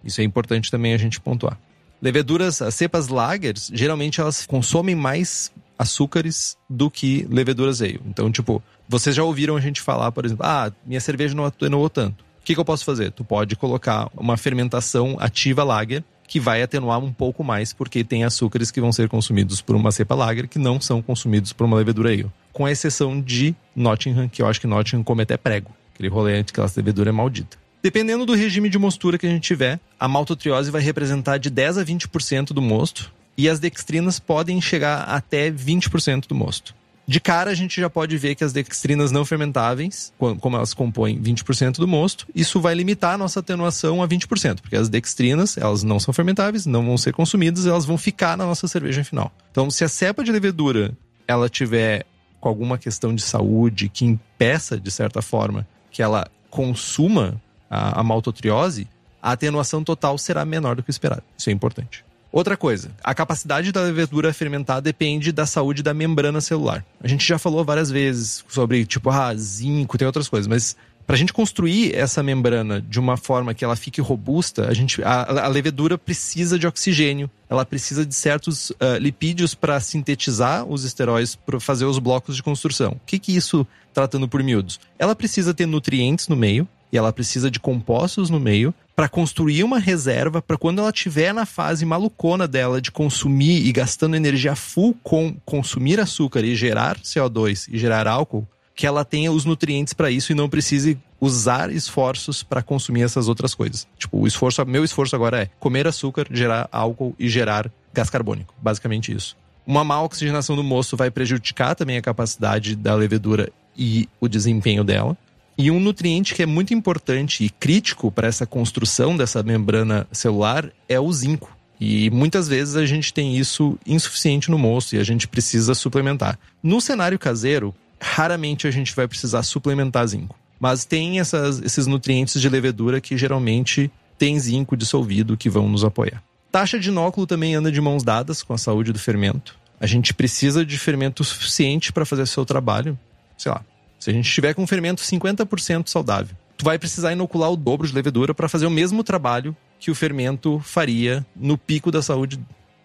Speaker 2: Isso é importante também a gente pontuar. Leveduras, as cepas lagers, geralmente elas consomem mais açúcares do que leveduras ale. Então, tipo, vocês já ouviram a gente falar, por exemplo, ah, minha cerveja não atenuou tanto. O que, que eu posso fazer? Tu pode colocar uma fermentação ativa lager que vai atenuar um pouco mais, porque tem açúcares que vão ser consumidos por uma cepa lager que não são consumidos por uma levedura ale. Com exceção de Nottingham, que eu acho que Nottingham come até prego. Aquele rolê de que aquela levedura é maldita. Dependendo do regime de mostura que a gente tiver, a maltotriose vai representar de 10 a 20% do mosto e as dextrinas podem chegar até 20% do mosto. De cara, a gente já pode ver que as dextrinas não fermentáveis, como elas compõem 20% do mosto, isso vai limitar a nossa atenuação a 20%, porque as dextrinas, elas não são fermentáveis, não vão ser consumidas, elas vão ficar na nossa cerveja final. Então, se a cepa de levedura ela tiver com alguma questão de saúde que impeça, de certa forma, que ela consuma a, a maltotriose, a atenuação total será menor do que o esperado. Isso é importante. Outra coisa, a capacidade da levedura fermentar depende da saúde da membrana celular. A gente já falou várias vezes sobre, tipo, ah, zinco, tem outras coisas, mas para a gente construir essa membrana de uma forma que ela fique robusta, a, gente, a, a levedura precisa de oxigênio, ela precisa de certos uh, lipídios para sintetizar os esteróis para fazer os blocos de construção. O que, que isso, tratando por miúdos? Ela precisa ter nutrientes no meio, e ela precisa de compostos no meio para construir uma reserva para quando ela estiver na fase malucona dela de consumir e gastando energia full com consumir açúcar e gerar CO2 e gerar álcool, que ela tenha os nutrientes para isso e não precise usar esforços para consumir essas outras coisas. Tipo, o esforço, meu esforço agora é comer açúcar, gerar álcool e gerar gás carbônico, basicamente isso. Uma má oxigenação do moço vai prejudicar também a capacidade da levedura e o desempenho dela. E um nutriente que é muito importante e crítico para essa construção dessa membrana celular é o zinco. E muitas vezes a gente tem isso insuficiente no moço e a gente precisa suplementar. No cenário caseiro, raramente a gente vai precisar suplementar zinco. Mas tem essas, esses nutrientes de levedura que geralmente tem zinco dissolvido que vão nos apoiar. Taxa de inóculo também anda de mãos dadas com a saúde do fermento. A gente precisa de fermento suficiente para fazer seu trabalho. Sei lá, se a gente tiver com fermento 50% saudável, tu vai precisar inocular o dobro de levedura para fazer o mesmo trabalho que o fermento faria no pico da saúde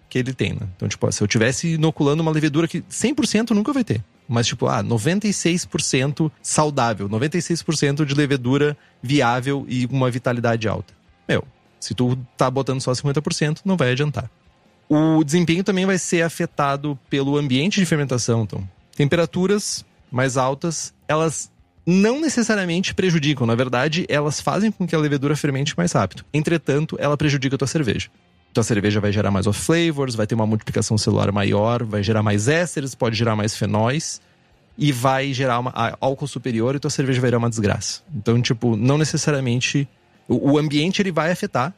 Speaker 2: que ele tem, né? Então, tipo, se eu tivesse inoculando uma levedura que 100% nunca vai ter, mas tipo, ah, 96% saudável, 96% de levedura viável e uma vitalidade alta. Meu, se tu tá botando só 50%, não vai adiantar. O desempenho também vai ser afetado pelo ambiente de fermentação, então. Temperaturas mais altas, elas não necessariamente prejudicam. Na verdade, elas fazem com que a levedura fermente mais rápido. Entretanto, ela prejudica a tua cerveja. Tua cerveja vai gerar mais off flavors, vai ter uma multiplicação celular maior, vai gerar mais ésteres, pode gerar mais fenóis e vai gerar uma, álcool superior e tua cerveja vai gerar uma desgraça. Então, tipo, não necessariamente o, o ambiente ele vai afetar.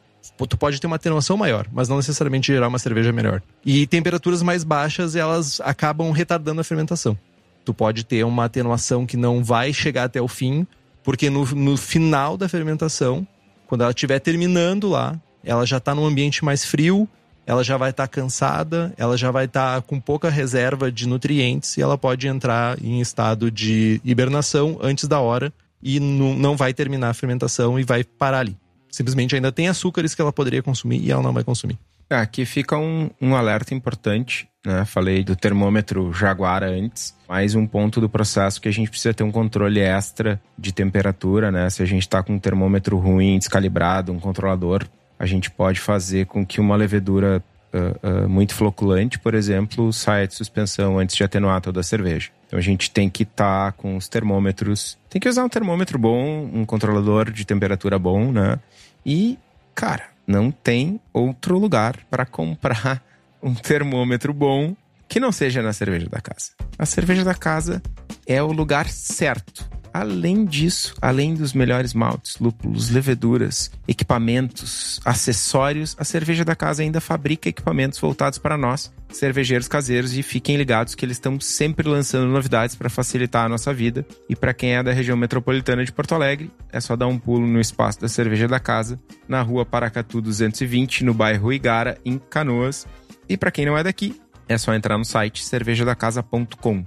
Speaker 2: Tu pode ter uma atenuação maior, mas não necessariamente gerar uma cerveja melhor. E temperaturas mais baixas, elas acabam retardando a fermentação tu pode ter uma atenuação que não vai chegar até o fim, porque no, no final da fermentação, quando ela estiver terminando lá, ela já está num ambiente mais frio, ela já vai estar tá cansada, ela já vai estar tá com pouca reserva de nutrientes e ela pode entrar em estado de hibernação antes da hora e não vai terminar a fermentação e vai parar ali. Simplesmente ainda tem açúcares que ela poderia consumir e ela não vai consumir.
Speaker 1: Aqui fica um, um alerta importante, né? Falei do termômetro Jaguar antes, mais um ponto do processo que a gente precisa ter um controle extra de temperatura, né? Se a gente está com um termômetro ruim, descalibrado, um controlador, a gente pode fazer com que uma levedura uh, uh, muito floculante, por exemplo, saia de suspensão antes de atenuar toda a cerveja. Então a gente tem que estar tá com os termômetros. Tem que usar um termômetro bom, um controlador de temperatura bom, né? E, cara, não tem outro lugar para comprar um termômetro bom que não seja na cerveja da casa. A cerveja da casa é o lugar certo. Além disso, além dos melhores maltes, lúpulos, leveduras, equipamentos, acessórios, a cerveja da casa ainda fabrica equipamentos voltados para nós, cervejeiros caseiros, e fiquem ligados que eles estão sempre lançando novidades para facilitar a nossa vida. E para quem é da região metropolitana de Porto Alegre, é só dar um pulo no espaço da cerveja da casa, na rua Paracatu 220, no bairro Igara, em Canoas. E para quem não é daqui, é só entrar no site cervejadacasa.com.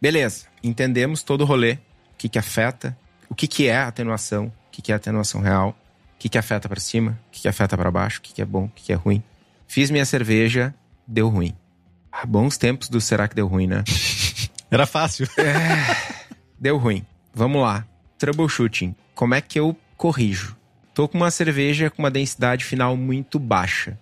Speaker 1: Beleza, entendemos todo o rolê, o que, que afeta, o que, que é atenuação, o que, que é atenuação real, o que, que afeta para cima, o que, que afeta para baixo, o que, que é bom, o que, que é ruim. Fiz minha cerveja, deu ruim. Ah, bons tempos do será que deu ruim, né?
Speaker 2: Era fácil.
Speaker 1: É, deu ruim. Vamos lá. Troubleshooting. Como é que eu corrijo? Tô com uma cerveja com uma densidade final muito baixa.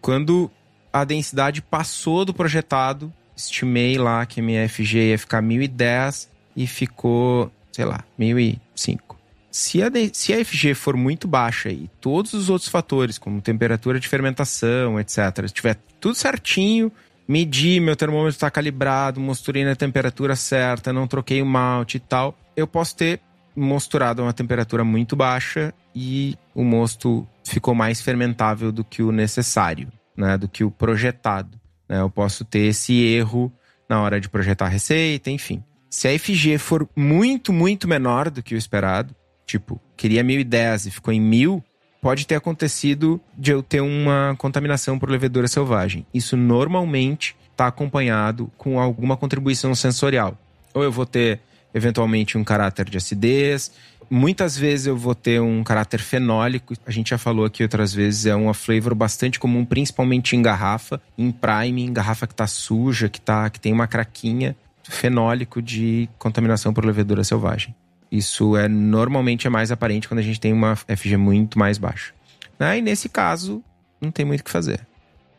Speaker 1: Quando a densidade passou do projetado, estimei lá que minha FG ia ficar 1010 e ficou, sei lá, 1005. Se a, se a FG for muito baixa e todos os outros fatores, como temperatura de fermentação, etc., estiver tudo certinho, medi, meu termômetro está calibrado, mosturei na temperatura certa, não troquei o malte e tal, eu posso ter mosturado a uma temperatura muito baixa e o mosto ficou mais fermentável do que o necessário né, do que o projetado. Né? Eu posso ter esse erro na hora de projetar a receita, enfim. Se a FG for muito, muito menor do que o esperado, tipo, queria 1010 e ficou em 1000, pode ter acontecido de eu ter uma contaminação por levedura selvagem. Isso normalmente está acompanhado com alguma contribuição sensorial. Ou eu vou ter, eventualmente, um caráter de acidez, Muitas vezes eu vou ter um caráter fenólico. A gente já falou aqui outras vezes, é uma flavor bastante comum, principalmente em garrafa, em prime, em garrafa que tá suja, que, tá, que tem uma craquinha. Fenólico de contaminação por levedura selvagem. Isso é normalmente é mais aparente quando a gente tem uma FG muito mais baixa. Né? E nesse caso, não tem muito o que fazer.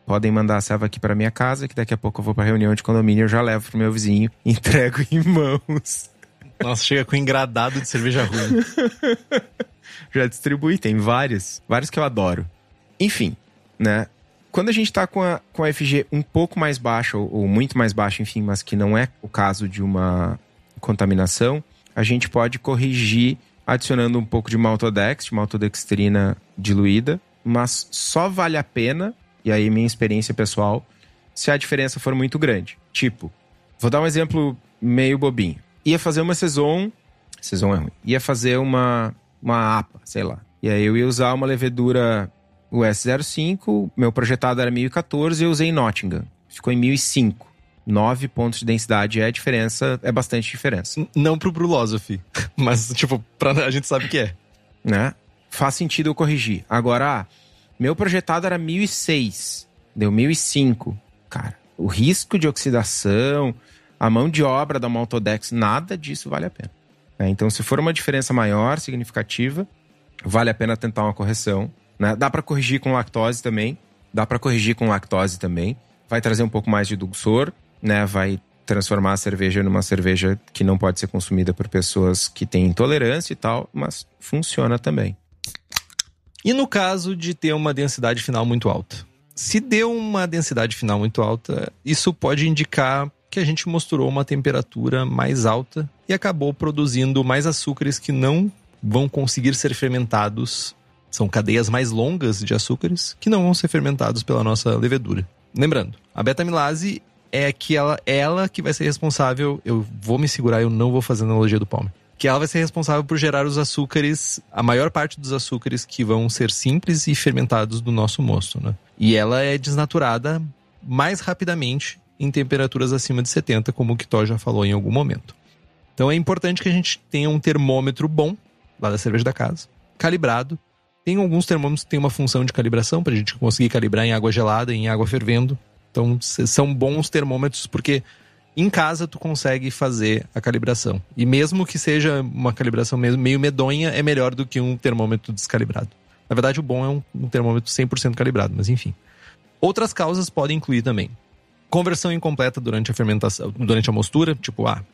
Speaker 1: Podem mandar a serva aqui para minha casa, que daqui a pouco eu vou para reunião de condomínio, eu já levo pro meu vizinho, entrego em mãos.
Speaker 2: Nossa, chega com engradado de cerveja ruim.
Speaker 1: já distribuí, tem vários, vários que eu adoro. Enfim, né? Quando a gente está com a, com a FG um pouco mais baixa, ou, ou muito mais baixa, enfim, mas que não é o caso de uma contaminação, a gente pode corrigir adicionando um pouco de maltodex, de maltodextrina diluída, mas só vale a pena, e aí minha experiência pessoal, se a diferença for muito grande. Tipo, vou dar um exemplo meio bobinho. Ia fazer uma saison, saison é ruim, ia fazer uma, uma APA, sei lá. E aí eu ia usar uma levedura US05, meu projetado era 1014 e eu usei Nottingham. Ficou em 1005. 9 pontos de densidade é a diferença, é bastante diferença.
Speaker 2: Não pro Brulosophy, mas, tipo, pra, a gente sabe que é.
Speaker 1: Né? Faz sentido eu corrigir. Agora, ah, meu projetado era 1006, deu 1005. Cara, o risco de oxidação, a mão de obra da Maltodex, nada disso vale a pena. É, então, se for uma diferença maior, significativa, vale a pena tentar uma correção. Né? Dá para corrigir com lactose também. Dá para corrigir com lactose também. Vai trazer um pouco mais de dulçor né, vai transformar a cerveja numa cerveja que não pode ser consumida por pessoas que têm intolerância e tal, mas funciona também.
Speaker 2: E no caso de ter uma densidade final muito alta? Se deu uma densidade final muito alta, isso pode indicar que a gente mostrou uma temperatura mais alta e acabou produzindo mais açúcares que não vão conseguir ser fermentados. São cadeias mais longas de açúcares que não vão ser fermentados pela nossa levedura. Lembrando, a beta-amilase é que ela, ela que vai ser responsável. Eu vou me segurar, eu não vou fazer analogia do Palmer. Que ela vai ser responsável por gerar os açúcares, a maior parte dos açúcares que vão ser simples e fermentados do nosso mosto, né? E ela é desnaturada mais rapidamente em temperaturas acima de 70, como o Kitó já falou em algum momento. Então é importante que a gente tenha um termômetro bom, lá da cerveja da casa, calibrado. Tem alguns termômetros que têm uma função de calibração, para a gente conseguir calibrar em água gelada, em água fervendo. Então, são bons termômetros porque em casa tu consegue fazer a calibração. E mesmo que seja uma calibração meio medonha, é melhor do que um termômetro descalibrado. Na verdade, o bom é um, um termômetro 100% calibrado, mas enfim. Outras causas podem incluir também conversão incompleta durante a fermentação, durante a mostura, tipo, ah,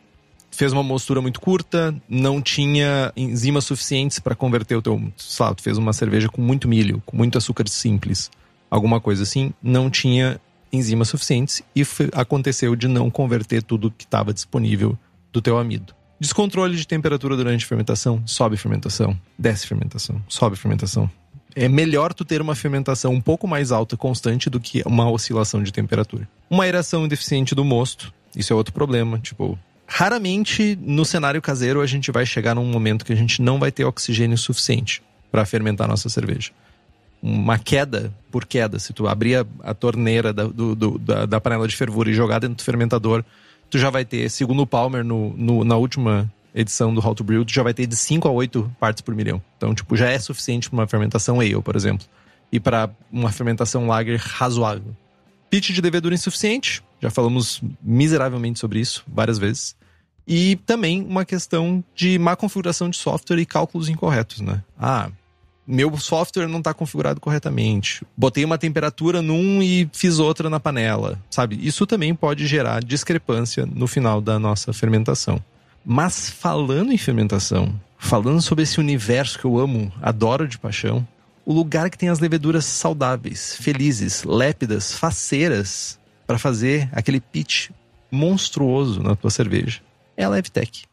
Speaker 2: fez uma mostura muito curta, não tinha enzimas suficientes para converter o teu, sei lá, tu fez uma cerveja com muito milho, com muito açúcar simples, alguma coisa assim, não tinha enzimas suficientes e aconteceu de não converter tudo que estava disponível do teu amido. Descontrole de temperatura durante a fermentação, sobe fermentação, desce fermentação, sobe fermentação. É melhor tu ter uma fermentação um pouco mais alta constante do que uma oscilação de temperatura. Uma aeração deficiente do mosto, isso é outro problema, tipo, raramente no cenário caseiro a gente vai chegar num momento que a gente não vai ter oxigênio suficiente para fermentar nossa cerveja uma queda por queda. Se tu abrir a, a torneira da, do, do, da, da, panela de fervura e jogar dentro do fermentador, tu já vai ter, segundo o Palmer, no, no na última edição do How to Brew, tu já vai ter de 5 a 8 partes por milhão. Então, tipo, já é suficiente para uma fermentação ale, por exemplo. E para uma fermentação lager razoável. Pitch de levedura insuficiente, já falamos miseravelmente sobre isso várias vezes. E também uma questão de má configuração de software e cálculos incorretos, né? Ah, meu software não está configurado corretamente. Botei uma temperatura num e fiz outra na panela, sabe? Isso também pode gerar discrepância no final da nossa fermentação. Mas falando em fermentação, falando sobre esse universo que eu amo, adoro de paixão, o lugar que tem as leveduras saudáveis, felizes, lépidas, faceiras para fazer aquele pitch monstruoso na tua cerveja é a Levtech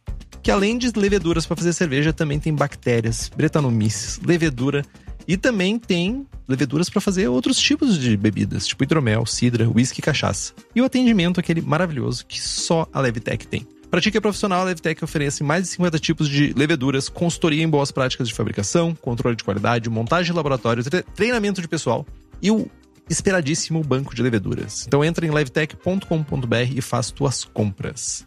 Speaker 2: que além de leveduras para fazer cerveja, também tem bactérias, bretanomices, levedura e também tem leveduras para fazer outros tipos de bebidas, tipo hidromel, cidra, whisky e cachaça. E o atendimento aquele maravilhoso que só a Levitec tem. Para ti que é profissional, a Levitec oferece mais de 50 tipos de leveduras, consultoria em boas práticas de fabricação, controle de qualidade, montagem de laboratório, treinamento de pessoal e o esperadíssimo banco de leveduras. Então entra em levtech.com.br e faz tuas compras.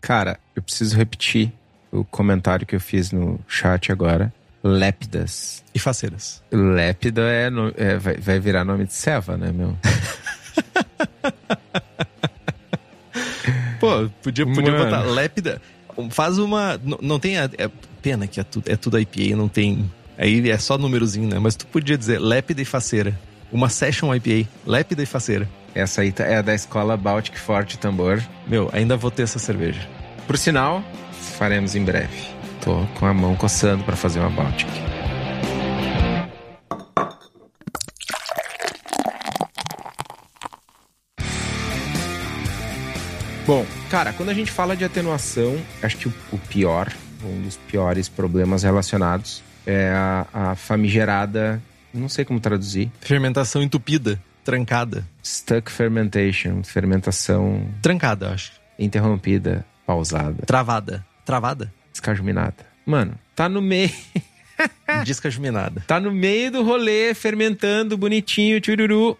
Speaker 1: Cara, eu preciso repetir o comentário que eu fiz no chat agora. Lépidas.
Speaker 2: E faceiras.
Speaker 1: Lépida é, no, é vai, vai, virar nome de Seva, né, meu?
Speaker 2: Pô, podia, podia botar lépida. Faz uma. Não, não tem. A, é, pena que é tudo, é tudo IPA, não tem. Aí é só númerozinho, né? Mas tu podia dizer lépida e faceira. Uma Session IPA, lépida e faceira.
Speaker 1: Essa aí tá, é da escola Baltic Forte Tambor.
Speaker 2: Meu, ainda vou ter essa cerveja.
Speaker 1: Por sinal, faremos em breve. Tô com a mão coçando para fazer uma Baltic. Cara, quando a gente fala de atenuação, acho que o, pior, um dos piores problemas relacionados é a, a famigerada, não sei como traduzir.
Speaker 2: Fermentação entupida, trancada.
Speaker 1: Stuck fermentation, fermentação.
Speaker 2: Trancada, acho.
Speaker 1: Interrompida, pausada.
Speaker 2: Travada. Travada?
Speaker 1: Descajuminada. Mano, tá no meio.
Speaker 2: Descajuminada.
Speaker 1: Tá no meio do rolê, fermentando, bonitinho, tchururu.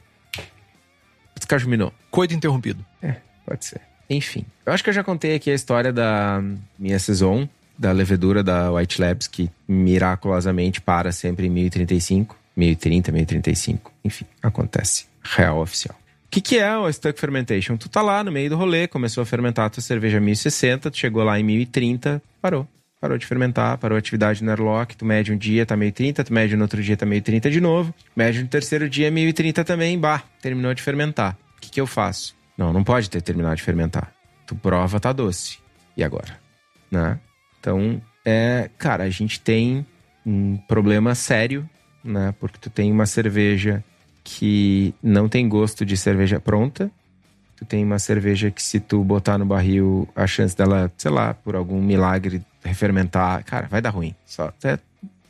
Speaker 1: Descajuminou.
Speaker 2: Coito interrompido.
Speaker 1: É, pode ser. Enfim, eu acho que eu já contei aqui a história da minha Saison, da levedura da White Labs, que miraculosamente para sempre em 1035, 1030, 1035. Enfim, acontece. Real oficial. O que, que é o Stuck Fermentation? Tu tá lá no meio do rolê, começou a fermentar a tua cerveja 1060, tu chegou lá em 1030, parou. Parou de fermentar, parou a atividade no airlock, tu mede um dia, tá 1030, tu mede no outro dia, tá 1030 de novo, mede no terceiro dia, 1030 também, bah, terminou de fermentar. O que, que eu faço? Não, não pode ter terminado de fermentar. Tu prova, tá doce. E agora? Né? Então, é, cara, a gente tem um problema sério, né? Porque tu tem uma cerveja que não tem gosto de cerveja pronta. Tu tem uma cerveja que se tu botar no barril, a chance dela, sei lá, por algum milagre refermentar, cara, vai dar ruim. Só até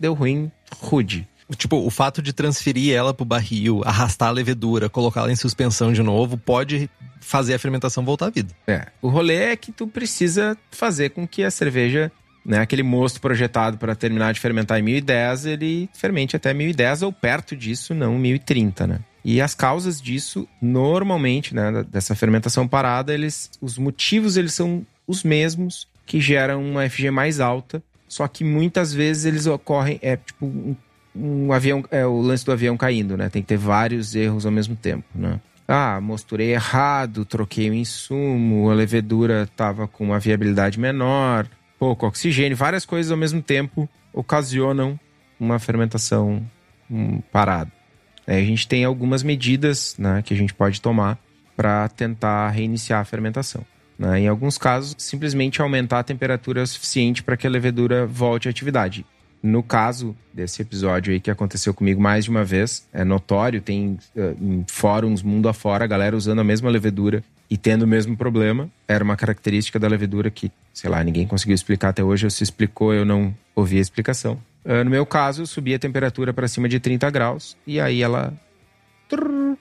Speaker 1: deu ruim, rude.
Speaker 2: Tipo, o fato de transferir ela pro barril, arrastar a levedura, colocá-la em suspensão de novo, pode fazer a fermentação voltar à vida.
Speaker 1: É. O rolê é que tu precisa fazer com que a cerveja, né, aquele mosto projetado para terminar de fermentar em 1010, ele fermente até 1010 ou perto disso, não 1030, né? E as causas disso, normalmente, né, dessa fermentação parada, eles, os motivos eles são os mesmos que geram uma FG mais alta, só que muitas vezes eles ocorrem, é tipo um um avião, é o lance do avião caindo, né? Tem que ter vários erros ao mesmo tempo, né? Ah, mosturei errado, troquei o insumo, a levedura estava com uma viabilidade menor, pouco oxigênio, várias coisas ao mesmo tempo ocasionam uma fermentação parada. Aí a gente tem algumas medidas né, que a gente pode tomar para tentar reiniciar a fermentação. Né? Em alguns casos, simplesmente aumentar a temperatura suficiente para que a levedura volte à atividade. No caso desse episódio aí que aconteceu comigo mais de uma vez, é notório, tem uh, em fóruns mundo afora a galera usando a mesma levedura e tendo o mesmo problema. Era uma característica da levedura que, sei lá, ninguém conseguiu explicar até hoje, ou se explicou, eu não ouvi a explicação. Uh, no meu caso, eu subi a temperatura para cima de 30 graus e aí ela trrr,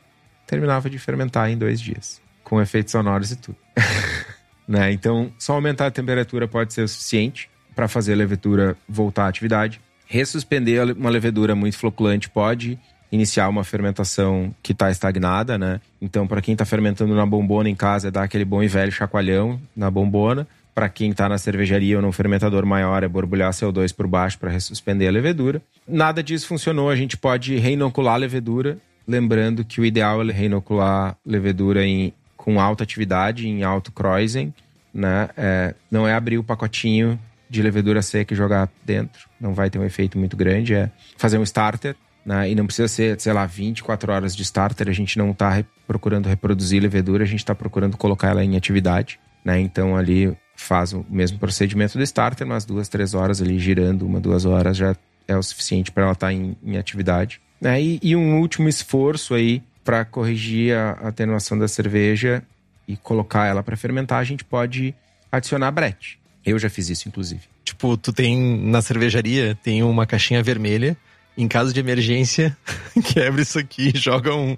Speaker 1: terminava de fermentar em dois dias, com efeitos sonoros e tudo. né? Então, só aumentar a temperatura pode ser o suficiente para fazer a levedura voltar à atividade. Ressuspender uma levedura muito floculante pode iniciar uma fermentação que está estagnada, né? Então, para quem está fermentando na bombona em casa, é dar aquele bom e velho chacoalhão na bombona. Para quem está na cervejaria ou num fermentador maior, é borbulhar CO2 por baixo para ressuspender a levedura. Nada disso funcionou, a gente pode reinocular a levedura. Lembrando que o ideal é reinocular levedura em, com alta atividade, em alto Kreuzen, né? É, não é abrir o pacotinho de levedura seca e jogar dentro. Não vai ter um efeito muito grande. É fazer um starter, né? E não precisa ser, sei lá, 24 horas de starter. A gente não está procurando reproduzir levedura, a gente está procurando colocar ela em atividade, né? Então ali faz o mesmo procedimento do starter, umas duas, três horas ali girando, uma, duas horas já é o suficiente para ela estar tá em, em, atividade. Né? E, e, um último esforço aí para corrigir a atenuação da cerveja e colocar ela para fermentar, a gente pode adicionar brete. Eu já fiz isso, inclusive.
Speaker 2: Tipo, tu tem na cervejaria, tem uma caixinha vermelha. Em caso de emergência, quebra isso aqui e joga um,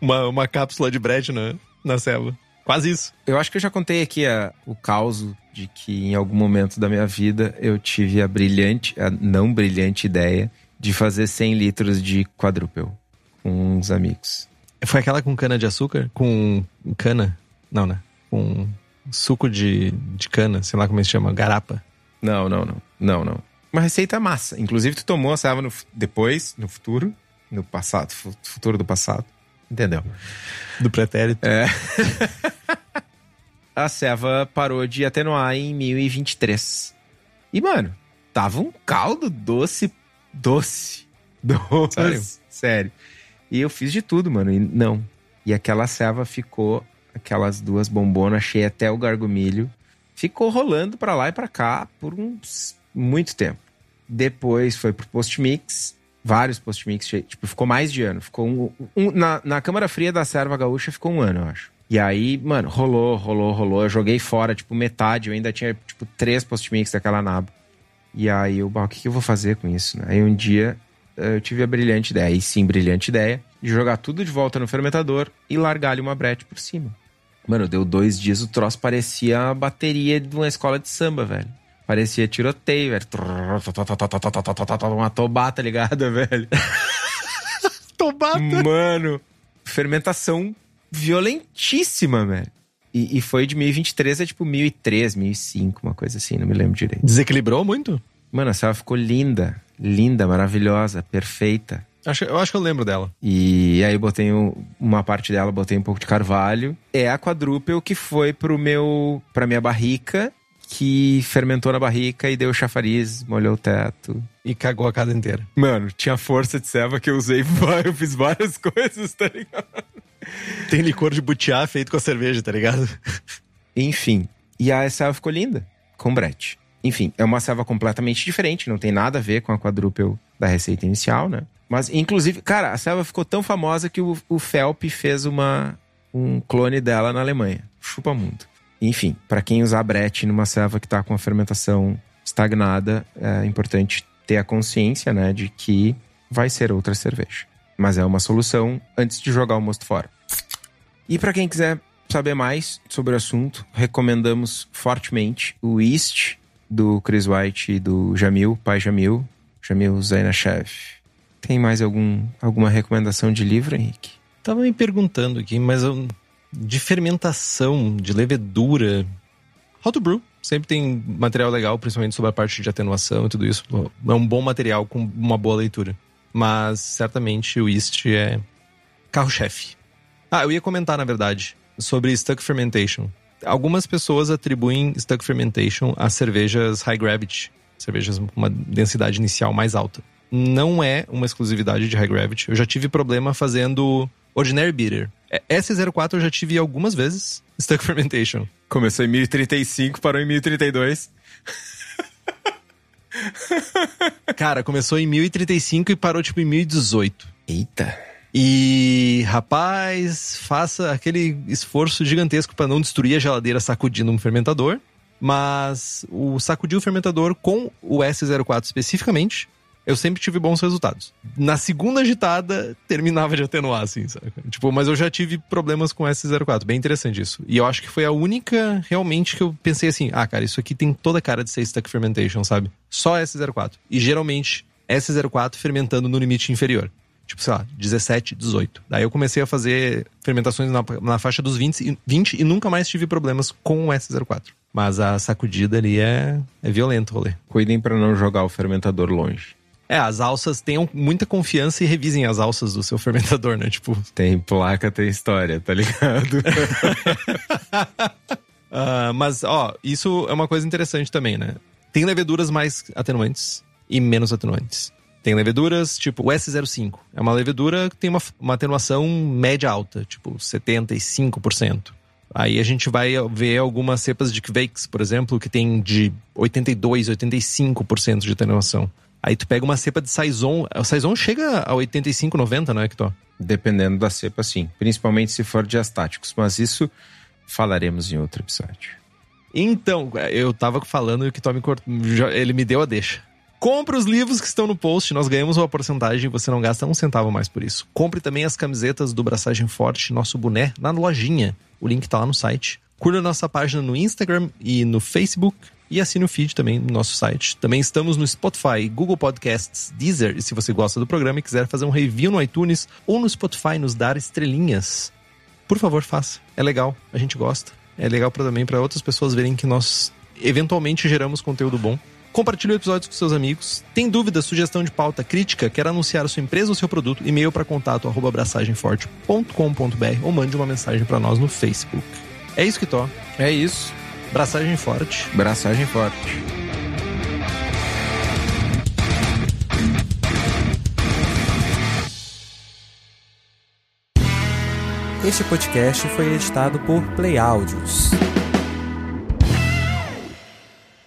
Speaker 2: uma, uma cápsula de bread na, na célula. Quase isso.
Speaker 1: Eu acho que eu já contei aqui a, o caos de que em algum momento da minha vida eu tive a brilhante, a não brilhante ideia de fazer 100 litros de quadrúpel com uns amigos.
Speaker 2: Foi aquela com cana de açúcar? Com cana? Não, né? Com suco de, de cana, sei lá como se chama, garapa.
Speaker 1: Não, não, não. Não, não. Uma receita massa. Inclusive, tu tomou essa água no, depois, no futuro, no passado, futuro do passado. Entendeu?
Speaker 2: Do pretérito.
Speaker 1: É. a ceva parou de atenuar em 1023. E, mano, tava um caldo doce, doce. Doce. Sério? Sério. E eu fiz de tudo, mano. E não. E aquela ceva ficou, aquelas duas bombonas cheias até o gargumilho, ficou rolando para lá e para cá por uns muito tempo. Depois foi pro post-mix, vários post-mix, tipo, ficou mais de ano. Ficou um, um, na, na Câmara Fria da Serva Gaúcha ficou um ano, eu acho. E aí, mano, rolou, rolou, rolou. Eu joguei fora, tipo, metade. Eu ainda tinha, tipo, três post-mix daquela naba. E aí, eu, o que, que eu vou fazer com isso, né? Aí um dia eu tive a brilhante ideia, e sim, brilhante ideia, de jogar tudo de volta no fermentador e largar-lhe uma brete por cima. Mano, deu dois dias, o troço parecia a bateria de uma escola de samba, velho. Parecia tiroteio, velho. Uma tobata ligada, velho.
Speaker 2: tobata?
Speaker 1: Mano, fermentação violentíssima, velho. E, e, foi de 1023 a tipo 1003, 1005, uma coisa assim, não me lembro direito.
Speaker 2: Desequilibrou muito?
Speaker 1: Mano, a ceva ficou linda, linda, maravilhosa, perfeita.
Speaker 2: Acho, eu acho que eu lembro dela.
Speaker 1: E aí eu botei uma parte dela, botei um pouco de carvalho. É a quadrúpel que foi pro meu, pra minha barrica, que fermentou na barrica e deu chafariz, molhou o teto.
Speaker 2: E cagou a casa inteira.
Speaker 1: Mano, tinha força de ceva que eu usei, eu fiz várias coisas, tá ligado?
Speaker 2: Tem licor de butiá feito com a cerveja, tá ligado?
Speaker 1: Enfim. E a ceva ficou linda, com brete. Enfim, é uma ceva completamente diferente, não tem nada a ver com a quadrúpel da receita inicial, né? Mas, inclusive, cara, a ceva ficou tão famosa que o, o Felp fez uma, um clone dela na Alemanha. Chupa mundo. Enfim, para quem usar brete numa ceva que está com a fermentação estagnada, é importante ter a consciência, né, de que vai ser outra cerveja. Mas é uma solução antes de jogar o mosto fora. E para quem quiser saber mais sobre o assunto, recomendamos fortemente o East do Chris White e do Jamil, pai Jamil, Jamil Zainashev. Tem mais algum, alguma recomendação de livro, Henrique?
Speaker 2: Tava me perguntando aqui, mas eu, de fermentação, de levedura. How to Brew. Sempre tem material legal, principalmente sobre a parte de atenuação e tudo isso. É um bom material com uma boa leitura. Mas certamente o East é carro-chefe. Ah, eu ia comentar, na verdade, sobre Stuck Fermentation. Algumas pessoas atribuem Stuck Fermentation a cervejas high gravity, cervejas com uma densidade inicial mais alta. Não é uma exclusividade de high gravity. Eu já tive problema fazendo Ordinary Bitter. É, S04 eu já tive algumas vezes. Stuck Fermentation.
Speaker 1: Começou em 1035, parou em 1032.
Speaker 2: Cara, começou em 1035 e parou tipo em 1018.
Speaker 1: Eita.
Speaker 2: E, rapaz, faça aquele esforço gigantesco para não destruir a geladeira sacudindo um fermentador. Mas o sacudir o fermentador com o S04 especificamente eu sempre tive bons resultados. Na segunda agitada, terminava de atenuar, assim, sabe? Tipo, mas eu já tive problemas com S04. Bem interessante isso. E eu acho que foi a única, realmente, que eu pensei assim: ah, cara, isso aqui tem toda a cara de ser stuck fermentation, sabe? Só S04. E geralmente, S04 fermentando no limite inferior. Tipo, sei lá, 17, 18. Daí eu comecei a fazer fermentações na, na faixa dos 20, 20 e nunca mais tive problemas com o S04. Mas a sacudida ali é, é violento o rolê.
Speaker 1: Cuidem para não jogar o fermentador longe.
Speaker 2: É, as alças tenham muita confiança e revisem as alças do seu fermentador, né? Tipo.
Speaker 1: Tem placa, tem história, tá ligado?
Speaker 2: uh, mas, ó, isso é uma coisa interessante também, né? Tem leveduras mais atenuantes e menos atenuantes. Tem leveduras, tipo o S05. É uma levedura que tem uma, uma atenuação média alta, tipo 75%. Aí a gente vai ver algumas cepas de Kveix, por exemplo, que tem de 82, 85% de atenuação. Aí tu pega uma cepa de Saison. O Saison chega a 85, 90, não é, Kitó?
Speaker 1: Dependendo da cepa, sim. Principalmente se for de astáticos. Mas isso falaremos em outro episódio.
Speaker 2: Então, eu tava falando e o Kitó me cortou. Ele me deu a deixa. Compre os livros que estão no post, nós ganhamos uma porcentagem e você não gasta um centavo mais por isso. Compre também as camisetas do Braçagem Forte, nosso boné, na lojinha. O link tá lá no site. Curta nossa página no Instagram e no Facebook e assine o feed também no nosso site. Também estamos no Spotify, Google Podcasts, Deezer. E se você gosta do programa e quiser fazer um review no iTunes ou no Spotify, nos dar estrelinhas, por favor, faça. É legal, a gente gosta. É legal pra, também para outras pessoas verem que nós eventualmente geramos conteúdo bom. Compartilhe o episódio com seus amigos. Tem dúvida, sugestão de pauta, crítica, quer anunciar a sua empresa ou seu produto? E-mail para contato abraçagemforte.com.br ou mande uma mensagem para nós no Facebook. É isso que tô.
Speaker 3: É isso.
Speaker 2: Braçagem forte.
Speaker 3: Braçagem forte.
Speaker 1: Este podcast foi editado por Play Áudios.